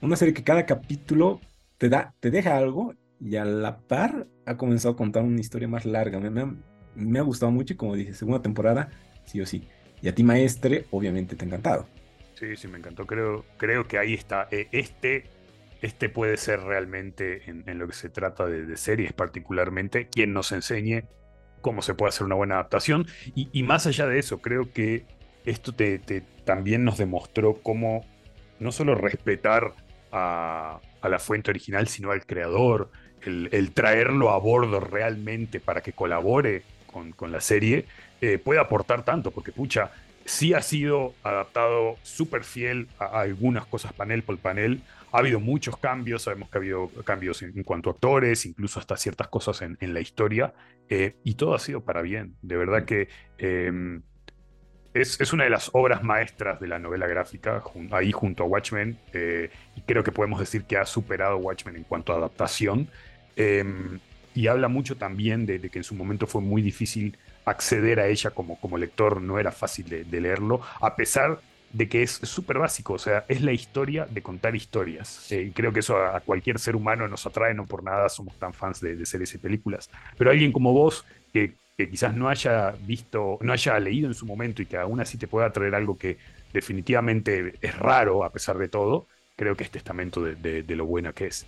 una serie que cada capítulo te da, te deja algo y a la par ha comenzado a contar una historia más larga. Me, ha, me ha gustado mucho y como dices, segunda temporada, sí o sí. Y a ti, maestre, obviamente te ha encantado. Sí, sí, me encantó. Creo, creo que ahí está. Eh, este, este puede ser realmente, en, lo que se trata de, series particularmente, quien nos enseñe cómo se puede hacer una buena adaptación. Y, más allá de eso, creo que esto te, también nos demostró cómo no solo respetar a, la fuente original, sino al creador, el, traerlo a bordo realmente para que colabore con, la serie, eh, puede aportar tanto, porque pucha, sí ha sido adaptado súper fiel a, algunas cosas panel por panel. Ha habido muchos cambios, sabemos que ha habido cambios en, cuanto a actores, incluso hasta ciertas cosas en, la historia, eh, y todo ha sido para bien. De verdad que em, es, una de las obras maestras de la novela gráfica, ahí junto a Watchmen, eh, y creo que podemos decir que ha superado Watchmen en cuanto a adaptación. Y habla mucho también de, que en su momento fue muy difícil acceder a ella como, como lector, no era fácil de, leerlo, a pesar de que es súper básico, o sea, es la historia de contar historias. Eh, y creo que eso a, cualquier ser humano nos atrae, no por nada somos tan fans de, series y películas. Pero alguien como vos, que, quizás no haya visto, no haya leído en su momento y que aún así te pueda traer algo que definitivamente es raro a pesar de todo, creo que es testamento de, lo buena que es.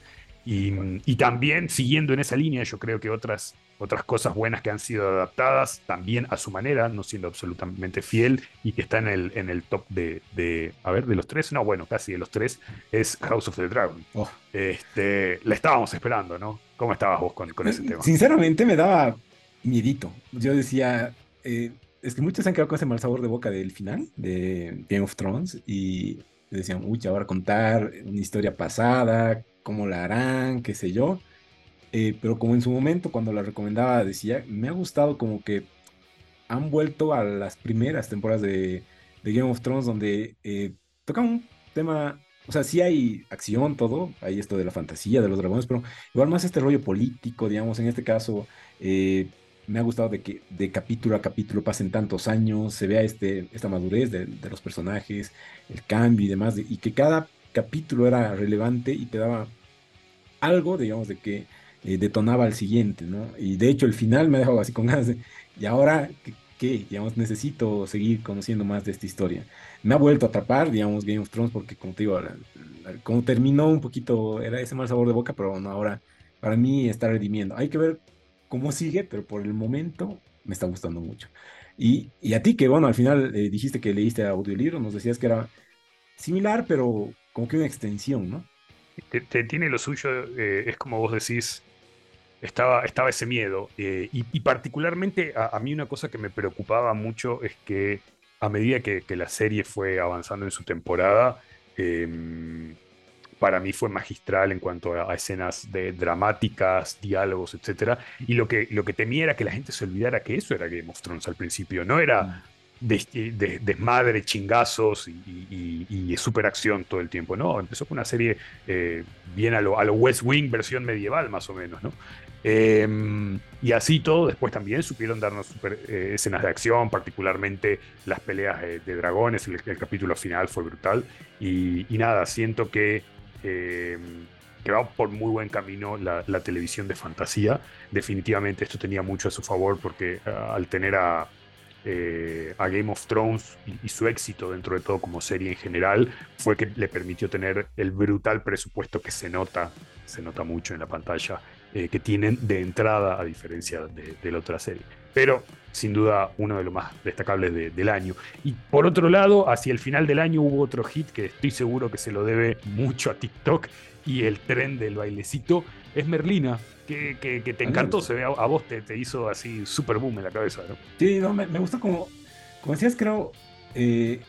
Y, también siguiendo en esa línea, yo creo que otras, otras cosas buenas que han sido adaptadas también a su manera, no siendo absolutamente fiel y que está en el, en el top de, a ver, de los tres, no, bueno, casi de los tres, es House of the Dragon. Oh. Este, la estábamos esperando, ¿no? ¿Cómo estabas vos con, con ese tema? Sinceramente me daba miedito. Yo decía, eh, es que muchos se han quedado con ese mal sabor de boca del final de Game of Thrones y decían, uy, ahora contar una historia pasada, cómo la harán, qué sé yo. Eh, pero como en su momento, cuando la recomendaba, decía, me ha gustado como que han vuelto a las primeras temporadas de, Game of Thrones, donde eh, tocan un tema, o sea, sí hay acción, todo, hay esto de la fantasía, de los dragones, pero igual más este rollo político, digamos, en este caso, eh, me ha gustado de que de capítulo a capítulo pasen tantos años, se vea este, esta madurez de, los personajes, el cambio y demás, y que cada capítulo era relevante y te daba algo, digamos, de que eh, detonaba al siguiente, ¿no? Y de hecho el final me ha dejado así con ganas de, y ahora, ¿qué? Digamos, necesito seguir conociendo más de esta historia. Me ha vuelto a atrapar, digamos, Game of Thrones, porque como te digo, como terminó un poquito, era ese mal sabor de boca, pero no, ahora para mí está redimiendo. Hay que ver cómo sigue, pero por el momento me está gustando mucho. Y, y a ti, que bueno, al final eh, dijiste que leíste audiolibro, nos decías que era similar, pero como que una extensión, ¿no? Te, tiene lo suyo, eh, es como vos decís, estaba, estaba ese miedo. Eh, y, particularmente a, mí una cosa que me preocupaba mucho es que a medida que, la serie fue avanzando en su temporada, em, para mí fue magistral en cuanto a, escenas de dramáticas, diálogos, etc. Y lo que, lo que temía era que la gente se olvidara que eso era Game of Thrones al principio. No era de, desmadre, chingazos y, y, superacción todo el tiempo. No, empezó con una serie eh, bien a lo, West Wing, versión medieval más o menos, ¿no? Em, y así todo, después también supieron darnos super, eh, escenas de acción, particularmente las peleas de dragones, el, el, capítulo final fue brutal. Y, nada, siento que em, que va por muy buen camino la, televisión de fantasía. Definitivamente esto tenía mucho a su favor porque ah, al tener a, eh, a Game of Thrones y, su éxito dentro de todo como serie en general fue que le permitió tener el brutal presupuesto que se nota, se nota mucho en la pantalla, eh, que tienen de entrada a diferencia de, la otra serie. Pero sin duda uno de los más destacables del año. Y por otro lado, hacia el final del año hubo otro hit que estoy seguro que se lo debe mucho a TikTok y el tren del bailecito es Merlina, que, que, te encantó, se ve a, vos te, te, hizo así super boom en la cabeza, ¿no? Sí, no, me, me gustó como, como decías, creo, eh,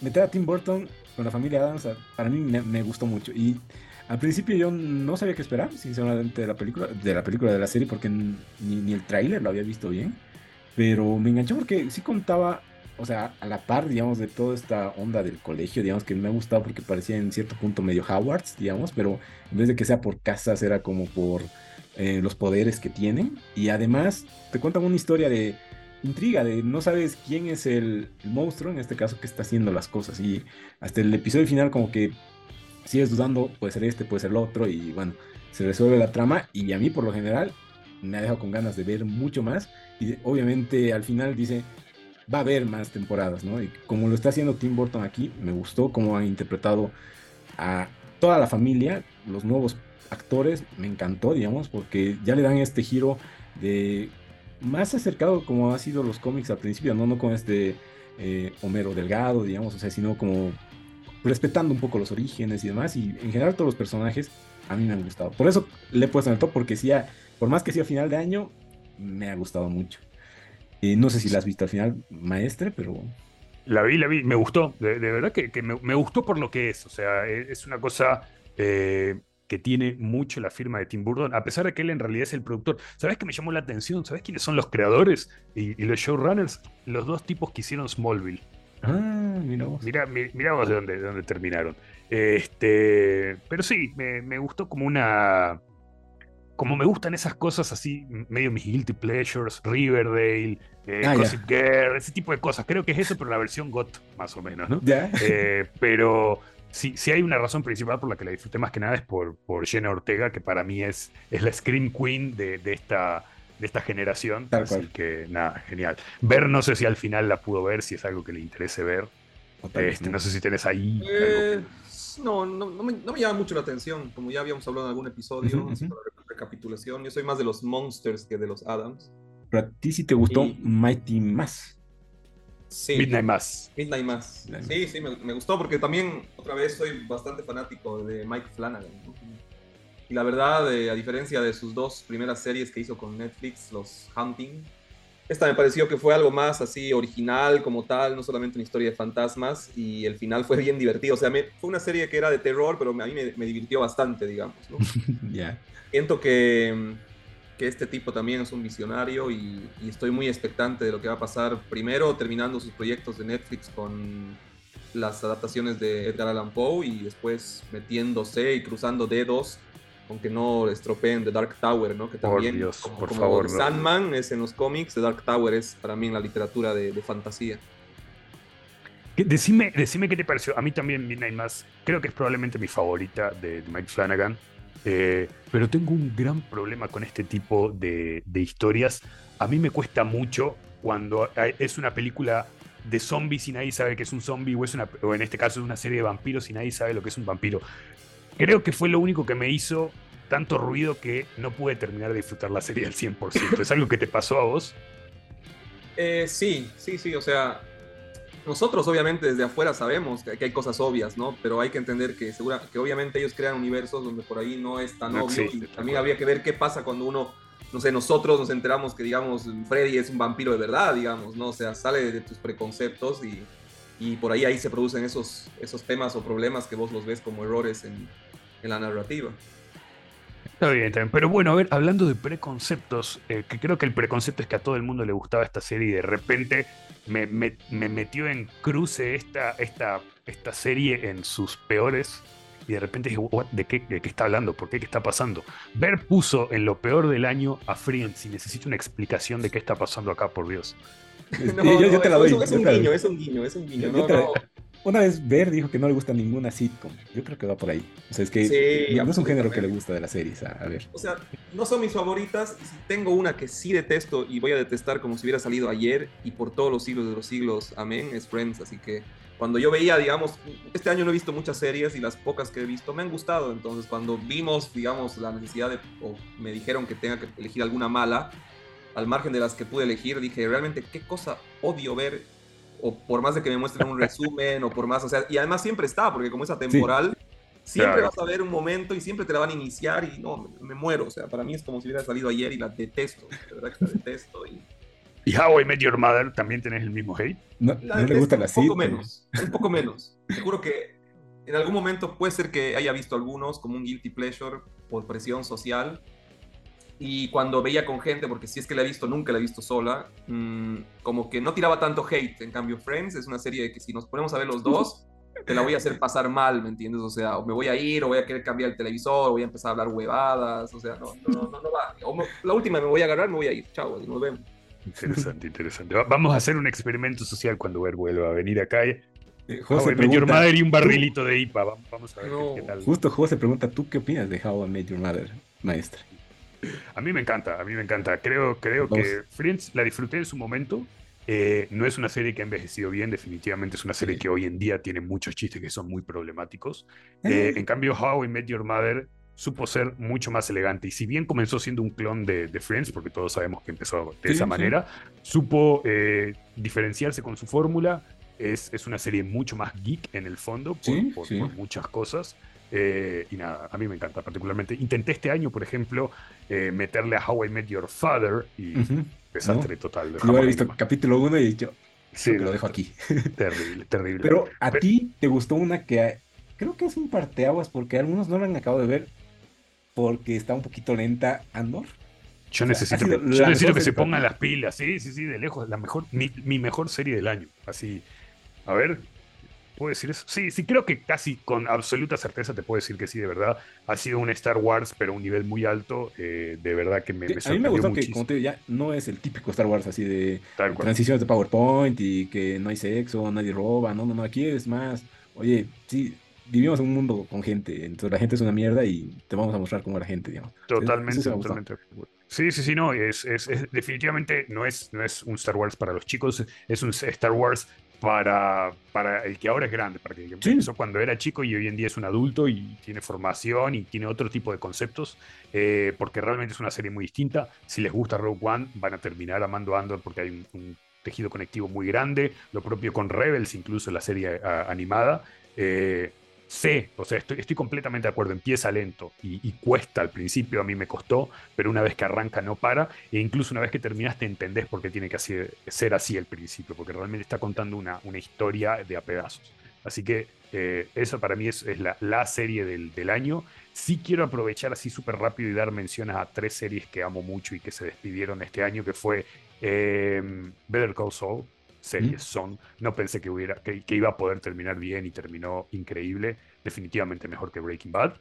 meter a Tim Burton con la familia Adams, para mí me, gustó mucho. Y al principio yo no sabía qué esperar, sinceramente, de la película, de la película de la serie, porque ni, ni el tráiler lo había visto bien. Pero me enganchó porque sí contaba o sea, a la par, digamos, de toda esta onda del colegio, digamos, que me ha gustado porque parecía en cierto punto medio Howards, digamos, pero en vez de que sea por casas, era como por eh, los poderes que tienen. Y además te cuentan una historia de intriga, de no sabes quién es el, monstruo, en este caso, que está haciendo las cosas. Y hasta el episodio final como que sigues dudando, puede ser este, puede ser el otro, y bueno, se resuelve la trama. Y a mí, por lo general, me ha dejado con ganas de ver mucho más. Y obviamente al final dice, va a haber más temporadas, ¿no? Y como lo está haciendo Tim Burton aquí, me gustó cómo ha interpretado a toda la familia, los nuevos actores, me encantó, digamos, porque ya le dan este giro de más acercado como ha sido los cómics al principio, no, no con este eh, Homero Delgado, digamos, o sea, sino como respetando un poco los orígenes y demás, y en general todos los personajes a mí me han gustado. Por eso le he puesto en el top, porque sí, por más que sea final de año, me ha gustado mucho no sé si la has visto al final, maestre, pero... La vi, la vi, me gustó, de, verdad que, me, gustó por lo que es, o sea, e, es una cosa eh, que tiene mucho la firma de Tim Burton, a pesar de que él en realidad es el productor. ¿Sabes qué me llamó la atención? ¿Sabes quiénes son los creadores y, los showrunners? Los dos tipos que hicieron Smallville. Ah, mira vos. Mira, mira vos de dónde, de dónde terminaron. Este, pero sí, me, me gustó como una como me gustan esas cosas así, medio mis guilty pleasures, Riverdale, eh, ah, Gossip Girl, ese tipo de cosas. Creo que es eso, pero la versión GOT, más o menos, ¿no? Eh, pero sí, sí hay una razón principal por la que la disfruté más que nada es por, por Jenna Ortega, que para mí es, es la Scream Queen de, de esta de esta generación. así que nada, genial. Ver, no sé si al final la pudo ver, si es algo que le interese ver. Este, no sé si tenés ahí. Eh, no, no, no, me, no, me, llama mucho la atención, como ya habíamos hablado en algún episodio, recapitulación. Yo soy más de los Monsters que de los Adams. Pero a ti sí te gustó Mighty Mass. Sí. Midnight Mass. Midnight Mass. Sí, sí, me, gustó porque también, otra vez, soy bastante fanático de Mike Flanagan. Y la verdad, eh, a diferencia de sus dos primeras series que hizo con Netflix, los Hunting, esta me pareció que fue algo más así original como tal, no solamente una historia de fantasmas y el final fue bien divertido. O sea, fue una serie que era de terror, pero a mí me, divirtió bastante, digamos. ¿no? Siento que, que, este tipo también es un visionario y, estoy muy expectante de lo que va a pasar. Primero terminando sus proyectos de Netflix con las adaptaciones de Edgar Allan Poe y después metiéndose y cruzando dedos aunque no estropeen The Dark Tower, ¿no? Que también, Dios, como, por favor, Sandman es en los cómics, The Dark Tower es para mí en la literatura de, fantasía. Decime, decime qué te pareció. A mí también Midnight Mass creo que es probablemente mi favorita de Mike Flanagan. Eh, pero tengo un gran problema con este tipo de, de, historias. A mí me cuesta mucho cuando es una película de zombies y nadie sabe que es un zombie, o, es una, o en este caso es una serie de vampiros y nadie sabe lo que es un vampiro. Creo que fue lo único que me hizo tanto ruido que no pude terminar de disfrutar la serie al 100%. ¿Es algo que te pasó a vos? Eh, sí, sí, sí. O sea, nosotros obviamente desde afuera sabemos que, hay cosas obvias, ¿no? Pero hay que entender que, segura, que obviamente ellos crean universos donde por ahí no es tan obvio. y también habría que ver qué pasa cuando uno, no sé, nosotros nos enteramos que, digamos, Freddy es un vampiro de verdad, digamos, ¿no? O sea, sale de tus preconceptos y y por ahí ahí se producen esos, esos temas o problemas que vos los ves como errores en, en la narrativa. Está bien, Pero bueno, a ver, hablando de preconceptos, eh, que creo que el preconcepto es que a todo el mundo le gustaba esta serie y de repente me, me, metió en cruce esta, esta, esta serie en sus peores. Y de repente dije, ¿de qué, ¿de qué está hablando? ¿Por qué? ¿Qué está pasando? Ver puso en lo peor del año a Friends y necesito una explicación de qué está pasando acá, por Dios. No, yo, te la doy. Es, un guiño, es un guiño, es un guiño. No, una vez Ver dijo que no le gusta ninguna sitcom. Yo creo que va por ahí. O sea, es que no es un género que le gusta de las series. A, ver. O sea, no son mis favoritas. Y si tengo una que sí detesto y voy a detestar como si hubiera salido ayer y por todos los siglos de los siglos, amén, es Friends. Así que cuando yo veía, digamos, este año no he visto muchas series y las pocas que he visto me han gustado. Entonces, cuando vimos, digamos, la necesidad de, o me dijeron que tenga que elegir alguna mala, al margen de las que pude elegir, dije, realmente, ¿qué cosa odio ver o por más de que me muestren un resumen, o por más, o sea, y además siempre está, porque como es atemporal, siempre vas a ver un momento y siempre te la van a iniciar y no, me, muero, o sea, para mí es como si hubiera salido ayer y la detesto, de verdad que la detesto. Y, ¿Y How I Met Your Mother también tenés el mismo hate? No, no le gusta la Un poco menos, un poco menos. Seguro que en algún momento puede ser que haya visto algunos como un guilty pleasure por presión social, y cuando veía con gente, porque si es que la he visto, nunca la he visto sola, mm, como que no tiraba tanto hate. En cambio, Friends es una serie de que si nos ponemos a ver los dos, te la voy a hacer pasar mal, ¿me entiendes? O sea, o me voy a ir, o voy a querer cambiar el televisor, o voy a empezar a hablar huevadas, o sea, no, no, no, no va. la última me voy a agarrar, me voy a ir. Chao, nos vemos. Interesante, interesante. Vamos a hacer un experimento social cuando Ver vuelva a venir acá. Eh, José How I Met Your Mother y un barrilito de IPA. Vamos a ver qué, tal. Justo José pregunta, ¿tú qué opinas de How I Met Your Mother, maestra? A mí me encanta, a mí me encanta. Creo, creo que Friends la disfruté en su momento. Eh, no es una serie que ha envejecido bien, definitivamente es una serie que hoy en día tiene muchos chistes que son muy problemáticos. Eh, eh. en cambio, How I Met Your Mother supo ser mucho más elegante. Y si bien comenzó siendo un clon de, Friends, porque todos sabemos que empezó de esa manera, supo diferenciarse con su fórmula. Es, es, una serie mucho más geek en el fondo, por, por muchas cosas. Eh, y nada, a mí me encanta particularmente. Intenté este año, por ejemplo, eh, meterle a How I Met Your Father y desastre total. Yo he visto capítulo 1 y yo sí, lo dejo aquí. Terrible, terrible. Pero a ti te gustó una que creo que es un parteaguas porque algunos no la han acabado de ver porque está un poquito lenta Andor. Yo necesito, que, yo necesito que se pongan las pilas, sí, sí, sí, de lejos. La mejor, mi, mi mejor serie del año. Así, a ver, ¿Puedo decir eso? Sí, sí, creo que casi con absoluta certeza te puedo decir que sí, de verdad. Ha sido un Star Wars, pero un nivel muy alto. Eh, de verdad que me, me A mí me gustó que, como te digo, ya no es el típico Star Wars así de transiciones de PowerPoint y que no hay sexo, nadie roba. No, no, no. Aquí es más, oye, sí, vivimos en un mundo con gente, entonces la gente es una mierda y te vamos a mostrar cómo es la gente, digamos. Totalmente, totalmente. Sí, sí, sí, no, es, es, definitivamente no es, no es un Star Wars para los chicos, es un Star Wars para, para el que ahora es grande, para el que empezó cuando era chico y hoy en día es un adulto y tiene formación y tiene otro tipo de conceptos, eh, porque realmente es una serie muy distinta. Si les gusta Rogue One, van a terminar amando Andor porque hay un, tejido conectivo muy grande, lo propio con Rebels, incluso la serie animada. Eh, sé, o sea, estoy, completamente de acuerdo, empieza lento y, cuesta al principio, a mí me costó, pero una vez que arranca no para, e incluso una vez que terminaste entendés por qué tiene que ser así el principio, porque realmente está contando una, historia de a pedazos. Así que eh, eso para mí es, la, serie del, del, año. Sí quiero aprovechar así súper rápido y dar menciones a tres series que amo mucho y que se despidieron este año, que fue eh, Better Call Saul, series son. No pensé que, hubiera, que, iba a poder terminar bien y terminó increíble. Definitivamente mejor que Breaking Bad.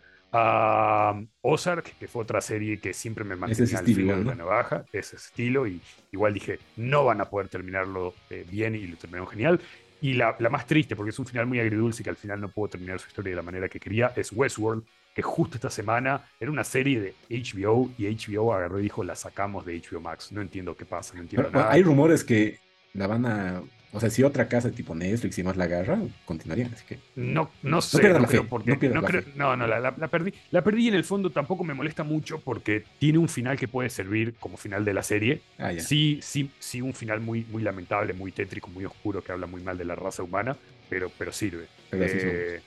Ozark, que fue otra serie que siempre me mantenía al filo de la navaja, ese estilo, y igual dije, no van a poder terminarlo eh, bien y lo terminaron genial. Y la, la, más triste, porque es un final muy agridulce y que al final no pudo terminar su historia de la manera que quería, es Westworld, que justo esta semana era una serie de HBO y HBO agarró y dijo, la sacamos de HBO Max. No entiendo qué pasa, no entiendo nada. Hay rumores que la van a. O sea, si otra casa tipo Netflix y más la agarra, continuarían. Así que. No, no sé. No, creo porque, no, creo, no, no, la, perdí. La perdí y en el fondo tampoco me molesta mucho porque tiene un final que puede servir como final de la serie. Ah, sí, sí, sí, un final muy, muy lamentable, muy tétrico, muy oscuro, que habla muy mal de la raza humana, pero, pero sirve. Eh,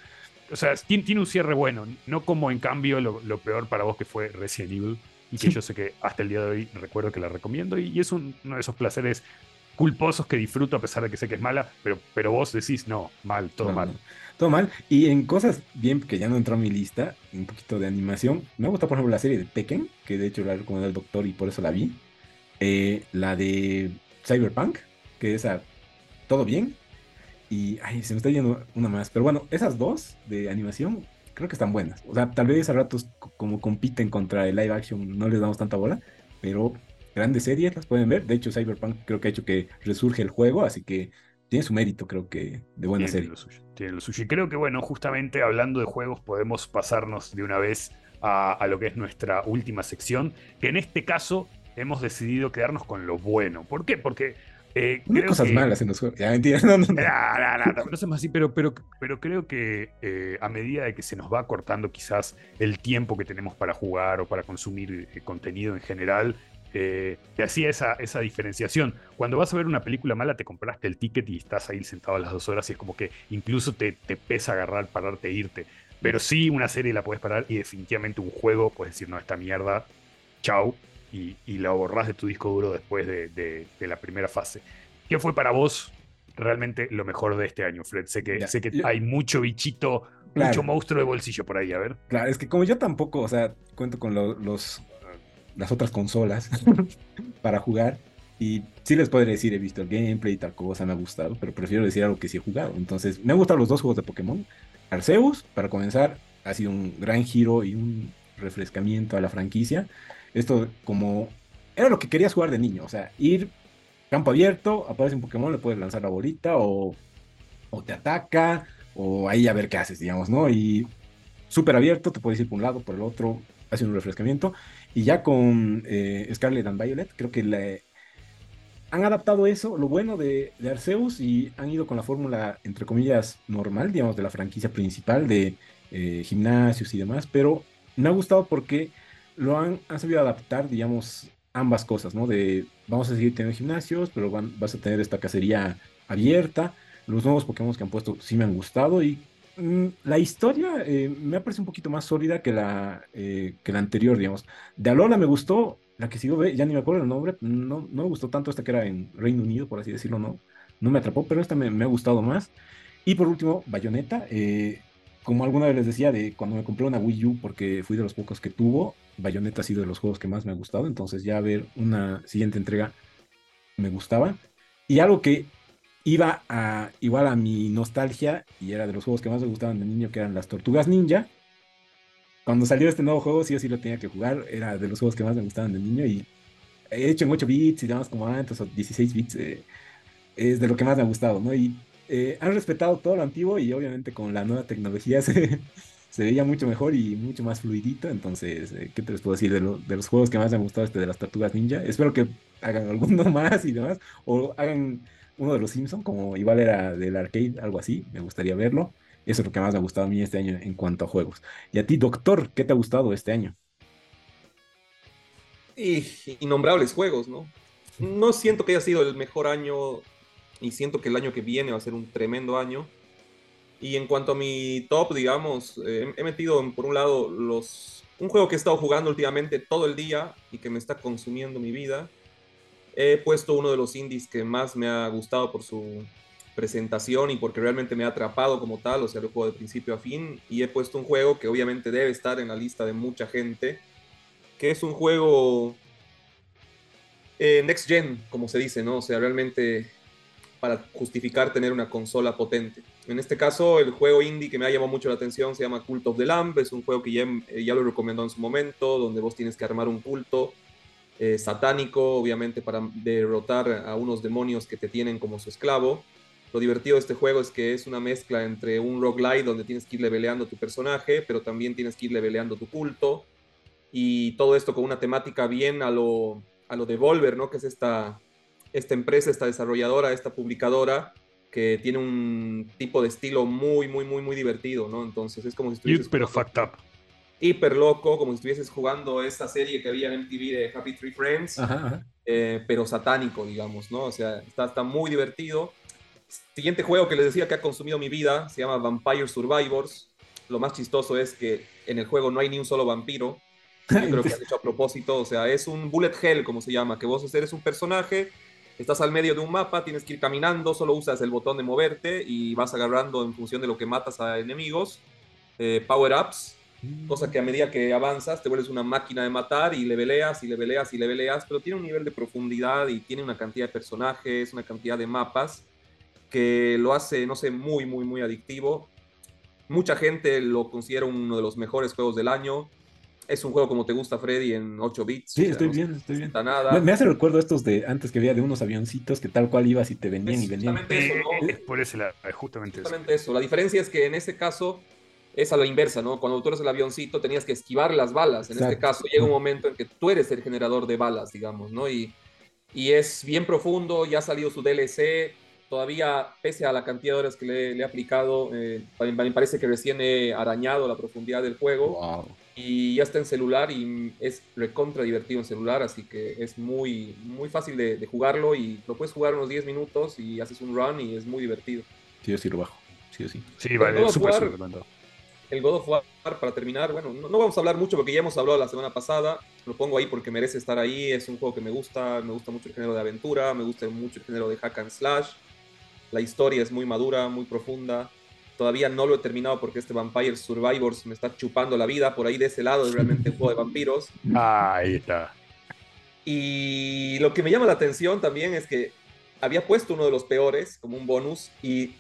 o sea, tiene, un cierre bueno, no como en cambio lo, lo peor para vos que fue Resident Evil y que yo sé que hasta el día de hoy recuerdo que la recomiendo y, es uno de esos placeres culposos que disfruto a pesar de que sé que es mala, pero, pero vos decís, no, mal, todo mal. Todo mal. Y en cosas bien que ya no entró a mi lista, un poquito de animación, me gusta por ejemplo la serie de Tekken, que de hecho la recomendó el doctor y por eso la vi. Eh, la de Cyberpunk, que es a todo bien. Y ay, se me está yendo una más. Pero bueno, esas dos de animación creo que están buenas. O sea, tal vez a ratos como compiten contra el live action no les damos tanta bola, pero grandes series, las pueden ver. De hecho, Cyberpunk creo que ha hecho que resurge el juego, así que tiene su mérito, creo que, de buena tiene serie. Lo suyo, tiene lo suyo. Y creo que, bueno, justamente hablando de juegos, podemos pasarnos de una vez a, a lo que es nuestra última sección, que en este caso hemos decidido quedarnos con lo bueno. ¿Por qué? Porque eh, no hay cosas que... malas en los juegos. Ya, mentira. No, no, no. Nah, nah, nah, no somos así, pero, pero, pero creo que eh, a medida de que se nos va cortando quizás el tiempo que tenemos para jugar o para consumir eh, contenido en general, eh, te hacía esa, esa diferenciación. Cuando vas a ver una película mala, te compraste el ticket y estás ahí sentado a las dos horas y es como que incluso te, te pesa agarrar, pararte e irte. Pero sí, una serie la puedes parar y definitivamente un juego puedes decir, no, esta mierda, chau, y, y la borrás de tu disco duro después de, de, de, la primera fase. ¿Qué fue para vos realmente lo mejor de este año, Fred? Sé que, ya, sé que yo, hay mucho bichito, claro, mucho monstruo de bolsillo por ahí, a ver. Claro, es que como yo tampoco, o sea, cuento con lo, los, las otras consolas para jugar. Y sí les puedo decir, he visto el gameplay y tal cosa, me ha gustado, pero prefiero decir algo que sí he jugado. Entonces, me han gustado los dos juegos de Pokémon. Arceus, para comenzar, ha sido un gran giro y un refrescamiento a la franquicia. Esto como era lo que querías jugar de niño, o sea, ir campo abierto, aparece un Pokémon, le puedes lanzar la bolita o, o te ataca o ahí a ver qué haces, digamos, ¿no? Y súper abierto, te puedes ir por un lado, por el otro, hace un refrescamiento. Y ya con eh, Scarlet and Violet, creo que le han adaptado eso, lo bueno de, Arceus, y han ido con la fórmula, entre comillas, normal, digamos, de la franquicia principal, de eh, gimnasios y demás, pero me ha gustado porque lo han, sabido adaptar, digamos, ambas cosas, ¿no? De vamos a seguir teniendo gimnasios, pero vas a tener esta cacería abierta. Los nuevos Pokémon que han puesto sí me han gustado y la historia eh, me parece un poquito más sólida que la, eh, que la anterior, digamos. De Alola me gustó, la que sigo, ya ni me acuerdo el nombre, no, no me gustó tanto esta que era en Reino Unido, por así decirlo, no, no me atrapó, pero esta me, me ha gustado más. Y por último, Bayonetta, eh, como alguna vez les decía, de cuando me compré una Wii U, porque fui de los pocos que tuvo, Bayonetta ha sido de los juegos que más me ha gustado, entonces ya ver una siguiente entrega me gustaba. Y algo que iba a igual a mi nostalgia, y era de los juegos que más me gustaban de niño, que eran las Tortugas Ninja. Cuando salió este nuevo juego, sí o sí lo tenía que jugar, era de los juegos que más me gustaban de niño, y he hecho en 8 bits y demás como antes, o 16 bits, eh, es de lo que más me ha gustado, ¿no? Y eh, han respetado todo lo antiguo y obviamente con la nueva tecnología se, veía mucho mejor y mucho más fluidito. Entonces, eh, ¿qué te les puedo decir de, de, los juegos que más me han gustado este de las Tortugas Ninja? Espero que hagan alguno más y demás, o hagan uno de los Simpsons, como igual era del arcade, algo así. Me gustaría verlo. Eso es lo que más me ha gustado a mí este año en cuanto a juegos. Y a ti, doctor, ¿qué te ha gustado este año? Y innombrables juegos, ¿no? No siento que haya sido el mejor año y siento que el año que viene va a ser un tremendo año. Y en cuanto a mi top, digamos, eh, he metido por un lado los, un juego que he estado jugando últimamente todo el día y que me está consumiendo mi vida. He puesto uno de los indies que más me ha gustado por su presentación y porque realmente me ha atrapado como tal, o sea, lo juego de principio a fin. Y he puesto un juego que obviamente debe estar en la lista de mucha gente, que es un juego eh, next gen, como se dice, ¿no? O sea, realmente para justificar tener una consola potente. En este caso, el juego indie que me ha llamado mucho la atención se llama Cult of the Lamb. Es un juego que ya, ya lo recomendó en su momento, donde vos tienes que armar un culto eh, satánico, obviamente para derrotar a unos demonios que te tienen como su esclavo. Lo divertido de este juego es que es una mezcla entre un roguelite donde tienes que ir leveleando tu personaje, pero también tienes que ir leveleando tu culto. Y todo esto con una temática bien a lo, a lo Devolver, ¿no? Que es esta, esta empresa, esta desarrolladora, esta publicadora, que tiene un tipo de estilo muy, muy, muy, muy divertido, ¿no? Entonces es como si estuvieses... Pero fucked up. Hiper loco, como si estuvieses jugando esta serie que había en MTV de Happy Tree Friends, ajá, ajá. Eh, pero satánico, digamos, ¿no? O sea, está, está muy divertido. Siguiente juego que les decía que ha consumido mi vida se llama Vampire Survivors. Lo más chistoso es que en el juego no hay ni un solo vampiro. Yo creo que han hecho a propósito. O sea, es un bullet hell, como se llama, que vos eres un personaje estás al medio de un mapa, tienes que ir caminando, solo usas el botón de moverte y vas agarrando en función de lo que matas a enemigos, eh, power-ups, cosa que a medida que avanzas te vuelves una máquina de matar y le leveleas y le leveleas y le leveleas, pero tiene un nivel de profundidad y tiene una cantidad de personajes, una cantidad de mapas que lo hace, no sé, muy, muy, muy adictivo. Mucha gente lo considera uno de los mejores juegos del año. es un juego como te gusta, Freddy, en 8 bits. Sí, estoy bien, estoy bien. Nada. Me, hace recuerdo estos de antes que había de unos avioncitos que tal cual ibas y te vendían y vendían. Justamente eso, ¿no? Es por ese lado, justamente, justamente eso. La diferencia es que en ese caso es a la inversa, ¿no? Cuando tú eres el avioncito tenías que esquivar las balas. En este caso llega un momento en que tú eres el generador de balas, digamos, ¿no? Y, y es bien profundo, ya ha salido su DLC, todavía, pese a la cantidad de horas que le, he aplicado, eh, me parece que recién he arañado la profundidad del juego. Y ya está en celular y es recontra divertido en celular, así que es muy, muy fácil de, jugarlo y lo puedes jugar unos 10 minutos y haces un run y es muy divertido. Sí o sí lo bajo, sí o sí. Sí, vale, súper, el God of War, para terminar, bueno, no, vamos a hablar mucho porque ya hemos hablado la semana pasada, lo pongo ahí porque merece estar ahí, es un juego que me gusta, me gusta mucho el género de aventura, me gusta mucho el género de hack and slash, la historia es muy madura, muy profunda, todavía no lo he terminado porque este Vampire Survivors me está chupando la vida, por ahí de ese lado es realmente un juego de vampiros. Ah, ahí está. Y lo que me llama la atención también es que había puesto uno de los peores como un bonus y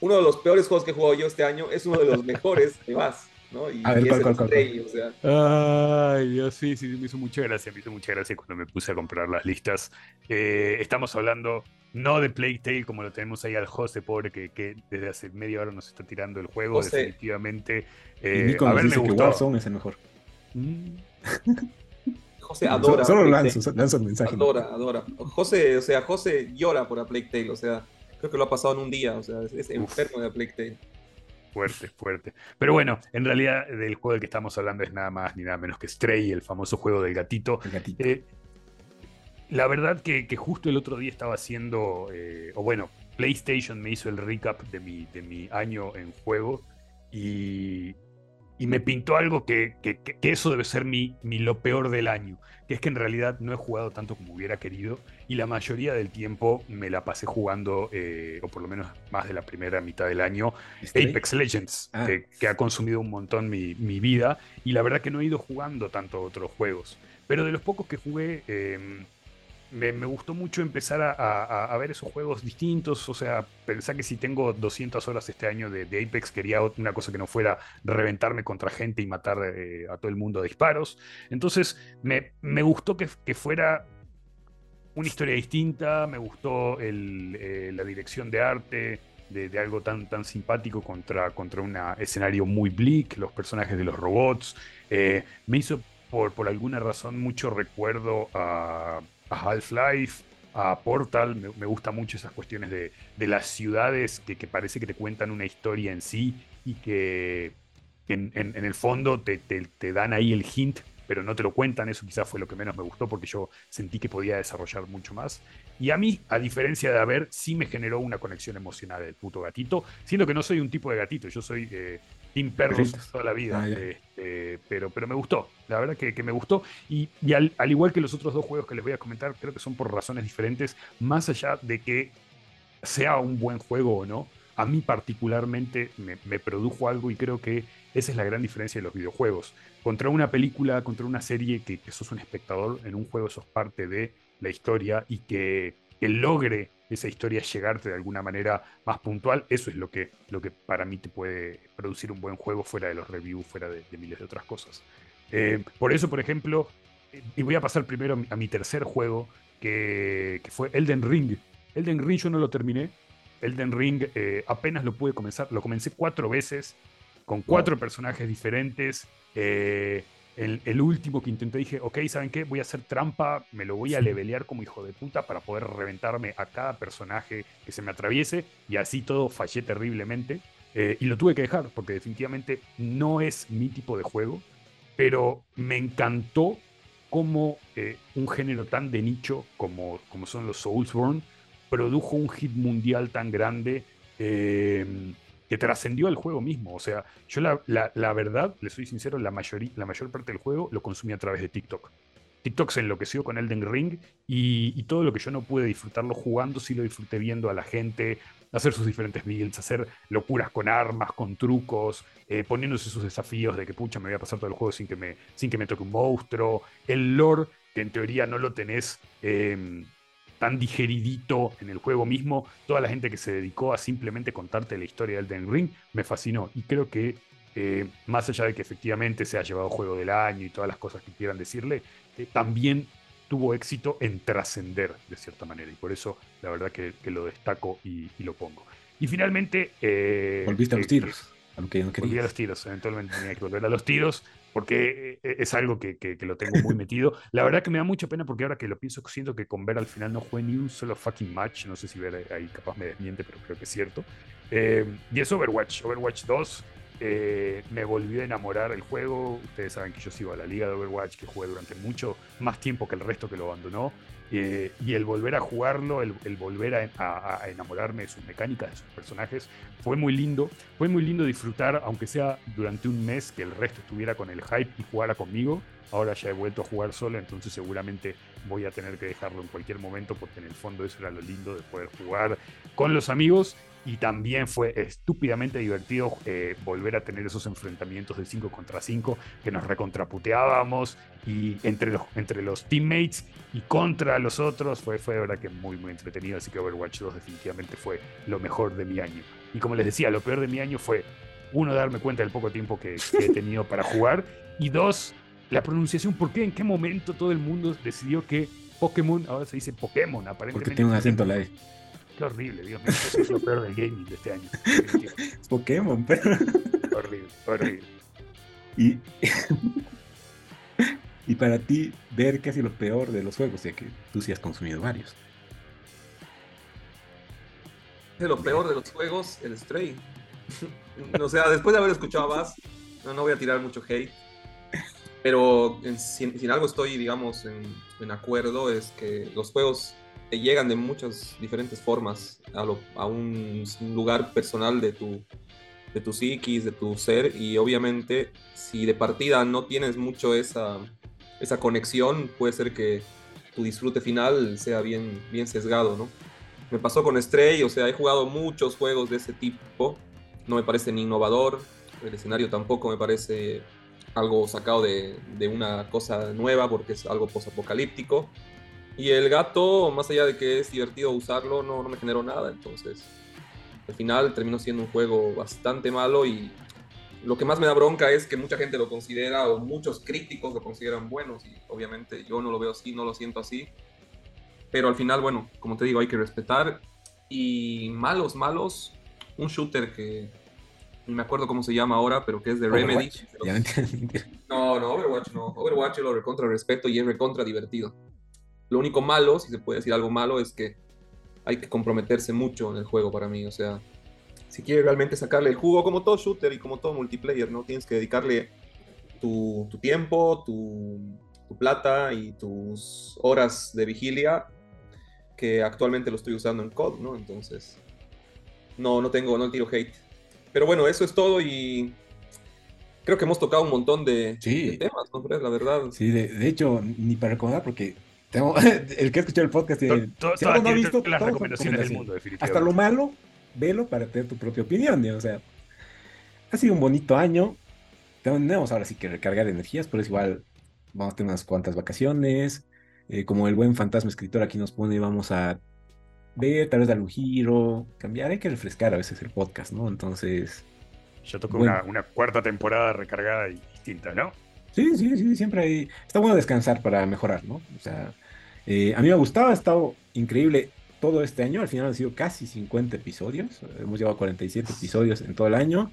uno de los peores juegos que he jugado yo este año es uno de los mejores de vas. ¿no? Y, a ver, ¿cuál, cuál, cuál, o sea. Ay, Dios, sí, sí, me hizo mucha gracia, me hizo mucha gracia cuando me puse a comprar las listas. Eh, estamos hablando no de Playtale como lo tenemos ahí al José, pobre, que, que, desde hace media hora nos está tirando el juego, definitivamente. Eh, y Nico a ver, dice que Warzone es el mejor. Mm. José adora. Solo lanzo, lanzo el mensaje. Adora, adora. José, o sea, José llora por a Playtale, o sea, Creo que lo ha pasado en un día, o sea, es, enfermo de Plague Fuerte, fuerte. Pero bueno, en realidad del juego del que estamos hablando es nada más ni nada menos que Stray, el famoso juego del gatito. Eh, la verdad que, justo el otro día estaba haciendo, eh, o bueno, PlayStation me hizo el recap de mi, de mi año en juego y, y me pintó algo que, que, que, eso debe ser mi, mi lo peor del año, que es que en realidad no he jugado tanto como hubiera querido y la mayoría del tiempo me la pasé jugando, eh, o por lo menos más de la primera mitad del año, Apex Legends, ah. que, ha consumido un montón mi, mi, vida y la verdad que no he ido jugando tanto otros juegos, pero de los pocos que jugué... Eh, me, gustó mucho empezar a, ver esos juegos distintos. O sea, pensar que si tengo 200 horas este año de, Apex, quería una cosa que no fuera reventarme contra gente y matar eh, a todo el mundo a disparos. Entonces, me, gustó que, fuera una historia distinta. Me gustó eh, la dirección de arte. De, algo tan, tan simpático contra, contra un escenario muy bleak, los personajes de los robots. Eh, me hizo por, por alguna razón mucho recuerdo a Half-Life, a Portal, me, me gustan mucho esas cuestiones de, las ciudades que, parece que te cuentan una historia en sí y que, en, el fondo te, te, dan ahí el hint, pero no te lo cuentan, eso quizás fue lo que menos me gustó porque yo sentí que podía desarrollar mucho más. Y a mí, a diferencia de haber, sí me generó una conexión emocional el puto gatito, siendo que no soy un tipo de gatito, yo soy eh, Team Perros toda la vida. Ah, este, pero, pero me gustó, la verdad que, me gustó. Y, al, igual que los otros dos juegos que les voy a comentar, creo que son por razones diferentes, más allá de que sea un buen juego o no, a mí particularmente me, produjo algo y creo que esa es la gran diferencia de los videojuegos. Contra una película, contra una serie que, que sos un espectador, en un juego sos parte de la historia y que, logre esa historia llegarte de alguna manera más puntual, eso es lo que, lo que para mí te puede producir un buen juego fuera de los reviews, fuera de, miles de otras cosas. Eh, por eso, por ejemplo, eh, y voy a pasar primero a mi tercer juego, que, fue Elden Ring. Elden Ring yo no lo terminé. Elden Ring eh, apenas lo pude comenzar, lo comencé cuatro veces, con cuatro personajes diferentes. Eh, el, último que intenté dije, ok, ¿saben qué? Voy a hacer trampa, me lo voy a levelear como hijo de puta para poder reventarme a cada personaje que se me atraviese y así todo fallé terriblemente. Eh, y lo tuve que dejar porque definitivamente no es mi tipo de juego, pero me encantó cómo eh, un género tan de nicho como, como son los Soulsborne produjo un hit mundial tan grande. Eh, que trascendió el juego mismo. O sea, yo la, verdad, le soy sincero, la, mayoría, la mayor parte del juego lo consumí a través de TikTok. TikTok se enloqueció con Elden Ring y, todo lo que yo no pude disfrutarlo jugando, sí lo disfruté viendo a la gente hacer sus diferentes builds, hacer locuras con armas, con trucos, eh, poniéndose sus desafíos de que pucha me voy a pasar todo el juego sin que me, sin que me toque un monstruo, el lore que en teoría no lo tenés em, tan digeridito en el juego mismo, toda la gente que se dedicó a simplemente contarte la historia del Den Ring, me fascinó. Y creo que eh, más allá de que efectivamente se ha llevado juego del año y todas las cosas que quieran decirle, eh, también tuvo éxito en trascender de cierta manera. Y por eso la verdad que, lo destaco y, lo pongo. Y finalmente... Volviste a los tiros. Aunque no Volví a los tiros, eventualmente tenía que volver a los tiros porque es algo que, que, lo tengo muy metido. La verdad que me da mucha pena porque ahora que lo pienso, siento que con Ver al final no jugué ni un solo fucking match. No sé si Ver ahí capaz me desmiente, pero creo que es cierto. y es Overwatch. Overwatch 2 eh, me volvió a enamorar el juego. Ustedes saben que yo sigo a la liga de Overwatch, que jugué durante mucho más tiempo que el resto que lo abandonó. Eh, y el volver a jugarlo, el, volver a, enamorarme de sus mecánicas, de sus personajes, fue muy lindo. Fue muy lindo disfrutar, aunque sea durante un mes, que el resto estuviera con el hype y jugara conmigo. Ahora ya he vuelto a jugar solo, entonces seguramente voy a tener que dejarlo en cualquier momento, porque en el fondo eso era lo lindo de poder jugar con los amigos y también fue estúpidamente divertido eh, volver a tener esos enfrentamientos de 5 contra 5 que nos recontraputeábamos y entre los, entre los teammates y contra los otros fue, fue de verdad que muy muy entretenido así que Overwatch 2 definitivamente fue lo mejor de mi año. Y como les decía lo peor de mi año fue uno darme cuenta del poco tiempo que, he tenido para jugar y dos la pronunciación por qué en qué momento todo el mundo decidió que Pokémon ahora se dice Pokémon aparentemente porque tiene un acento a la E horrible, Dios mío. Eso es lo peor del gaming de este año. Pokémon, pero. Horrible, horrible. Y. y para ti, ver casi lo peor de los juegos, ya que tú sí has consumido varios. De lo peor de los juegos, el Stray. o sea, después de haber escuchado a no, no voy a tirar mucho hate. Pero si, en algo estoy, digamos, en, en acuerdo, es que los juegos llegan de muchas diferentes formas a, un lugar personal de tu, de tu psiquis, de tu ser, y obviamente si de partida no tienes mucho esa, esa conexión, puede ser que tu disfrute final sea bien, bien sesgado, ¿no? Me pasó con Stray, o sea, he jugado muchos juegos de ese tipo, no me parece ni innovador, el escenario tampoco me parece algo sacado de, de una cosa nueva porque es algo posapocalíptico y el gato, más allá de que es divertido usarlo, no, no me generó nada. Entonces, al final terminó siendo un juego bastante malo y lo que más me da bronca es que mucha gente lo considera, o muchos críticos lo consideran buenos, y obviamente yo no lo veo así, no lo siento así. Pero al final, bueno, como te digo, hay que respetar. Y malos, malos, un shooter que no me acuerdo cómo se llama ahora, pero que es de Remedy. No, no, Overwatch no. Overwatch yo lo recontra respeto y es recontra divertido. Lo único malo, si se puede decir algo malo, es que hay que comprometerse mucho en el juego para mí. O sea, si quieres realmente sacarle el jugo, como todo shooter y como todo multiplayer, ¿no? Tienes que dedicarle tu, tiempo, tu, plata y tus horas de vigilia, que actualmente lo estoy usando en COD, ¿no? Entonces, no, no tengo, no tiro hate. Pero bueno, eso es todo y creo que hemos tocado un montón de, temas, ¿no, La verdad. Sí, de, de, hecho, ni para recordar, porque el que ha escuchado el podcast tiene, si algo no ha visto, las recomendaciones del mundo, Hasta lo malo, velo para tener tu propia opinión. O sea, ha sido un bonito año. Tenemos ahora sí que recargar energías, pero es igual vamos a tener unas cuantas vacaciones. Eh, como el buen fantasma escritor aquí nos pone, vamos a ver, tal vez dar un giro, cambiar. Hay que refrescar a veces el podcast, ¿no? Entonces. Ya tocó una, una cuarta temporada recargada y distinta, ¿no? Sí, sí, sí, siempre hay. Está bueno descansar para mejorar, ¿no? O sea, eh, a mí me gustaba, ha estado increíble todo este año. Al final han sido casi 50 episodios. Hemos llevado 47 episodios en todo el año.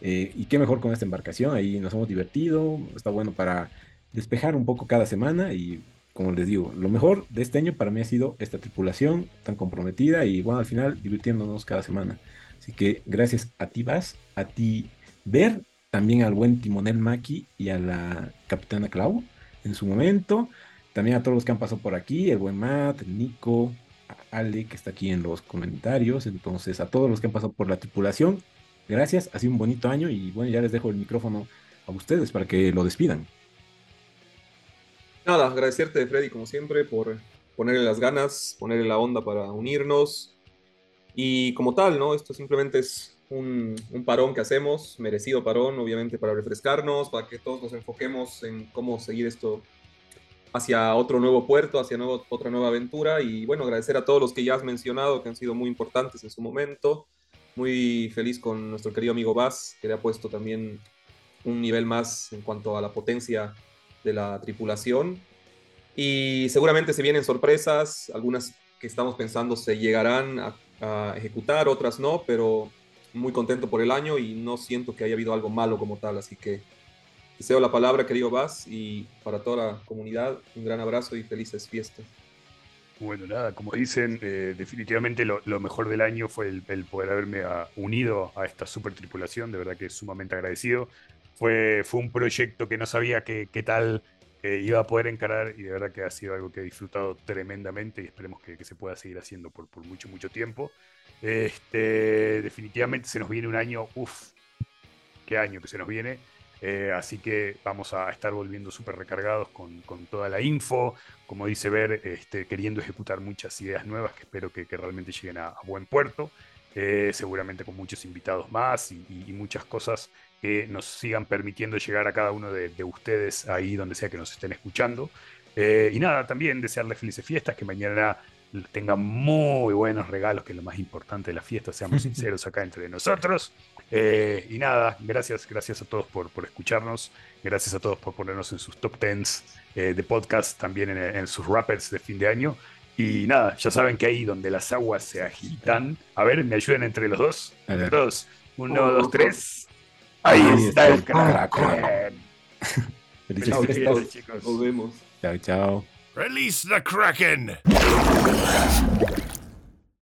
Eh, y qué mejor con esta embarcación. Ahí nos hemos divertido. Está bueno para despejar un poco cada semana. Y como les digo, lo mejor de este año para mí ha sido esta tripulación tan comprometida y bueno, al final divirtiéndonos cada semana. Así que gracias a ti, Vas, a ti, Ver, también al buen Timonel Maki y a la Capitana Clau en su momento. También a todos los que han pasado por aquí, el buen Matt, Nico, Ale, que está aquí en los comentarios. Entonces, a todos los que han pasado por la tripulación, gracias. Ha sido un bonito año y bueno, ya les dejo el micrófono a ustedes para que lo despidan. Nada, agradecerte, Freddy, como siempre, por ponerle las ganas, ponerle la onda para unirnos. Y como tal, ¿no? Esto simplemente es un, un, parón que hacemos, merecido parón, obviamente, para refrescarnos, para que todos nos enfoquemos en cómo seguir esto hacia otro nuevo puerto, hacia nuevo, otra nueva aventura. Y bueno, agradecer a todos los que ya has mencionado, que han sido muy importantes en su momento. Muy feliz con nuestro querido amigo Bas, que le ha puesto también un nivel más en cuanto a la potencia de la tripulación. Y seguramente se vienen sorpresas, algunas que estamos pensando se llegarán a, ejecutar, otras no, pero muy contento por el año y no siento que haya habido algo malo como tal, así que deseo la palabra, querido Vaz, y para toda la comunidad, un gran abrazo y felices fiestas. Bueno, nada, como dicen, eh, definitivamente lo, mejor del año fue el, poder haberme ah, unido a esta super tripulación, de verdad que sumamente agradecido. Fue, fue un proyecto que no sabía qué, tal iba a poder encarar y de verdad que ha sido algo que he disfrutado tremendamente y esperemos que, se pueda seguir haciendo por, por, mucho, mucho tiempo. Este, definitivamente se nos viene un año, uff, qué año que se nos viene. Eh, así que vamos a estar volviendo súper recargados con, toda la info, como dice Ver, este, queriendo ejecutar muchas ideas nuevas que espero que, realmente lleguen a, buen puerto, eh, seguramente con muchos invitados más y, muchas cosas que nos sigan permitiendo llegar a cada uno de, ustedes ahí donde sea que nos estén escuchando. Eh, y nada, también desearles felices fiestas, que mañana tengan muy buenos regalos, que es lo más importante de la fiesta, seamos sinceros acá entre nosotros. Eh, y nada, gracias, gracias a todos por, por escucharnos, gracias a todos por ponernos en sus top tens eh, de podcast, también en, sus rappers de fin de año. Y nada, ya saben que ahí donde las aguas se agitan, a ver, me ayuden entre los dos, entre todos, uno, dos, tres. Ahí, está, el crack. Felices fiestas, chicos. Nos vemos. Chao, chao. Release the Kraken!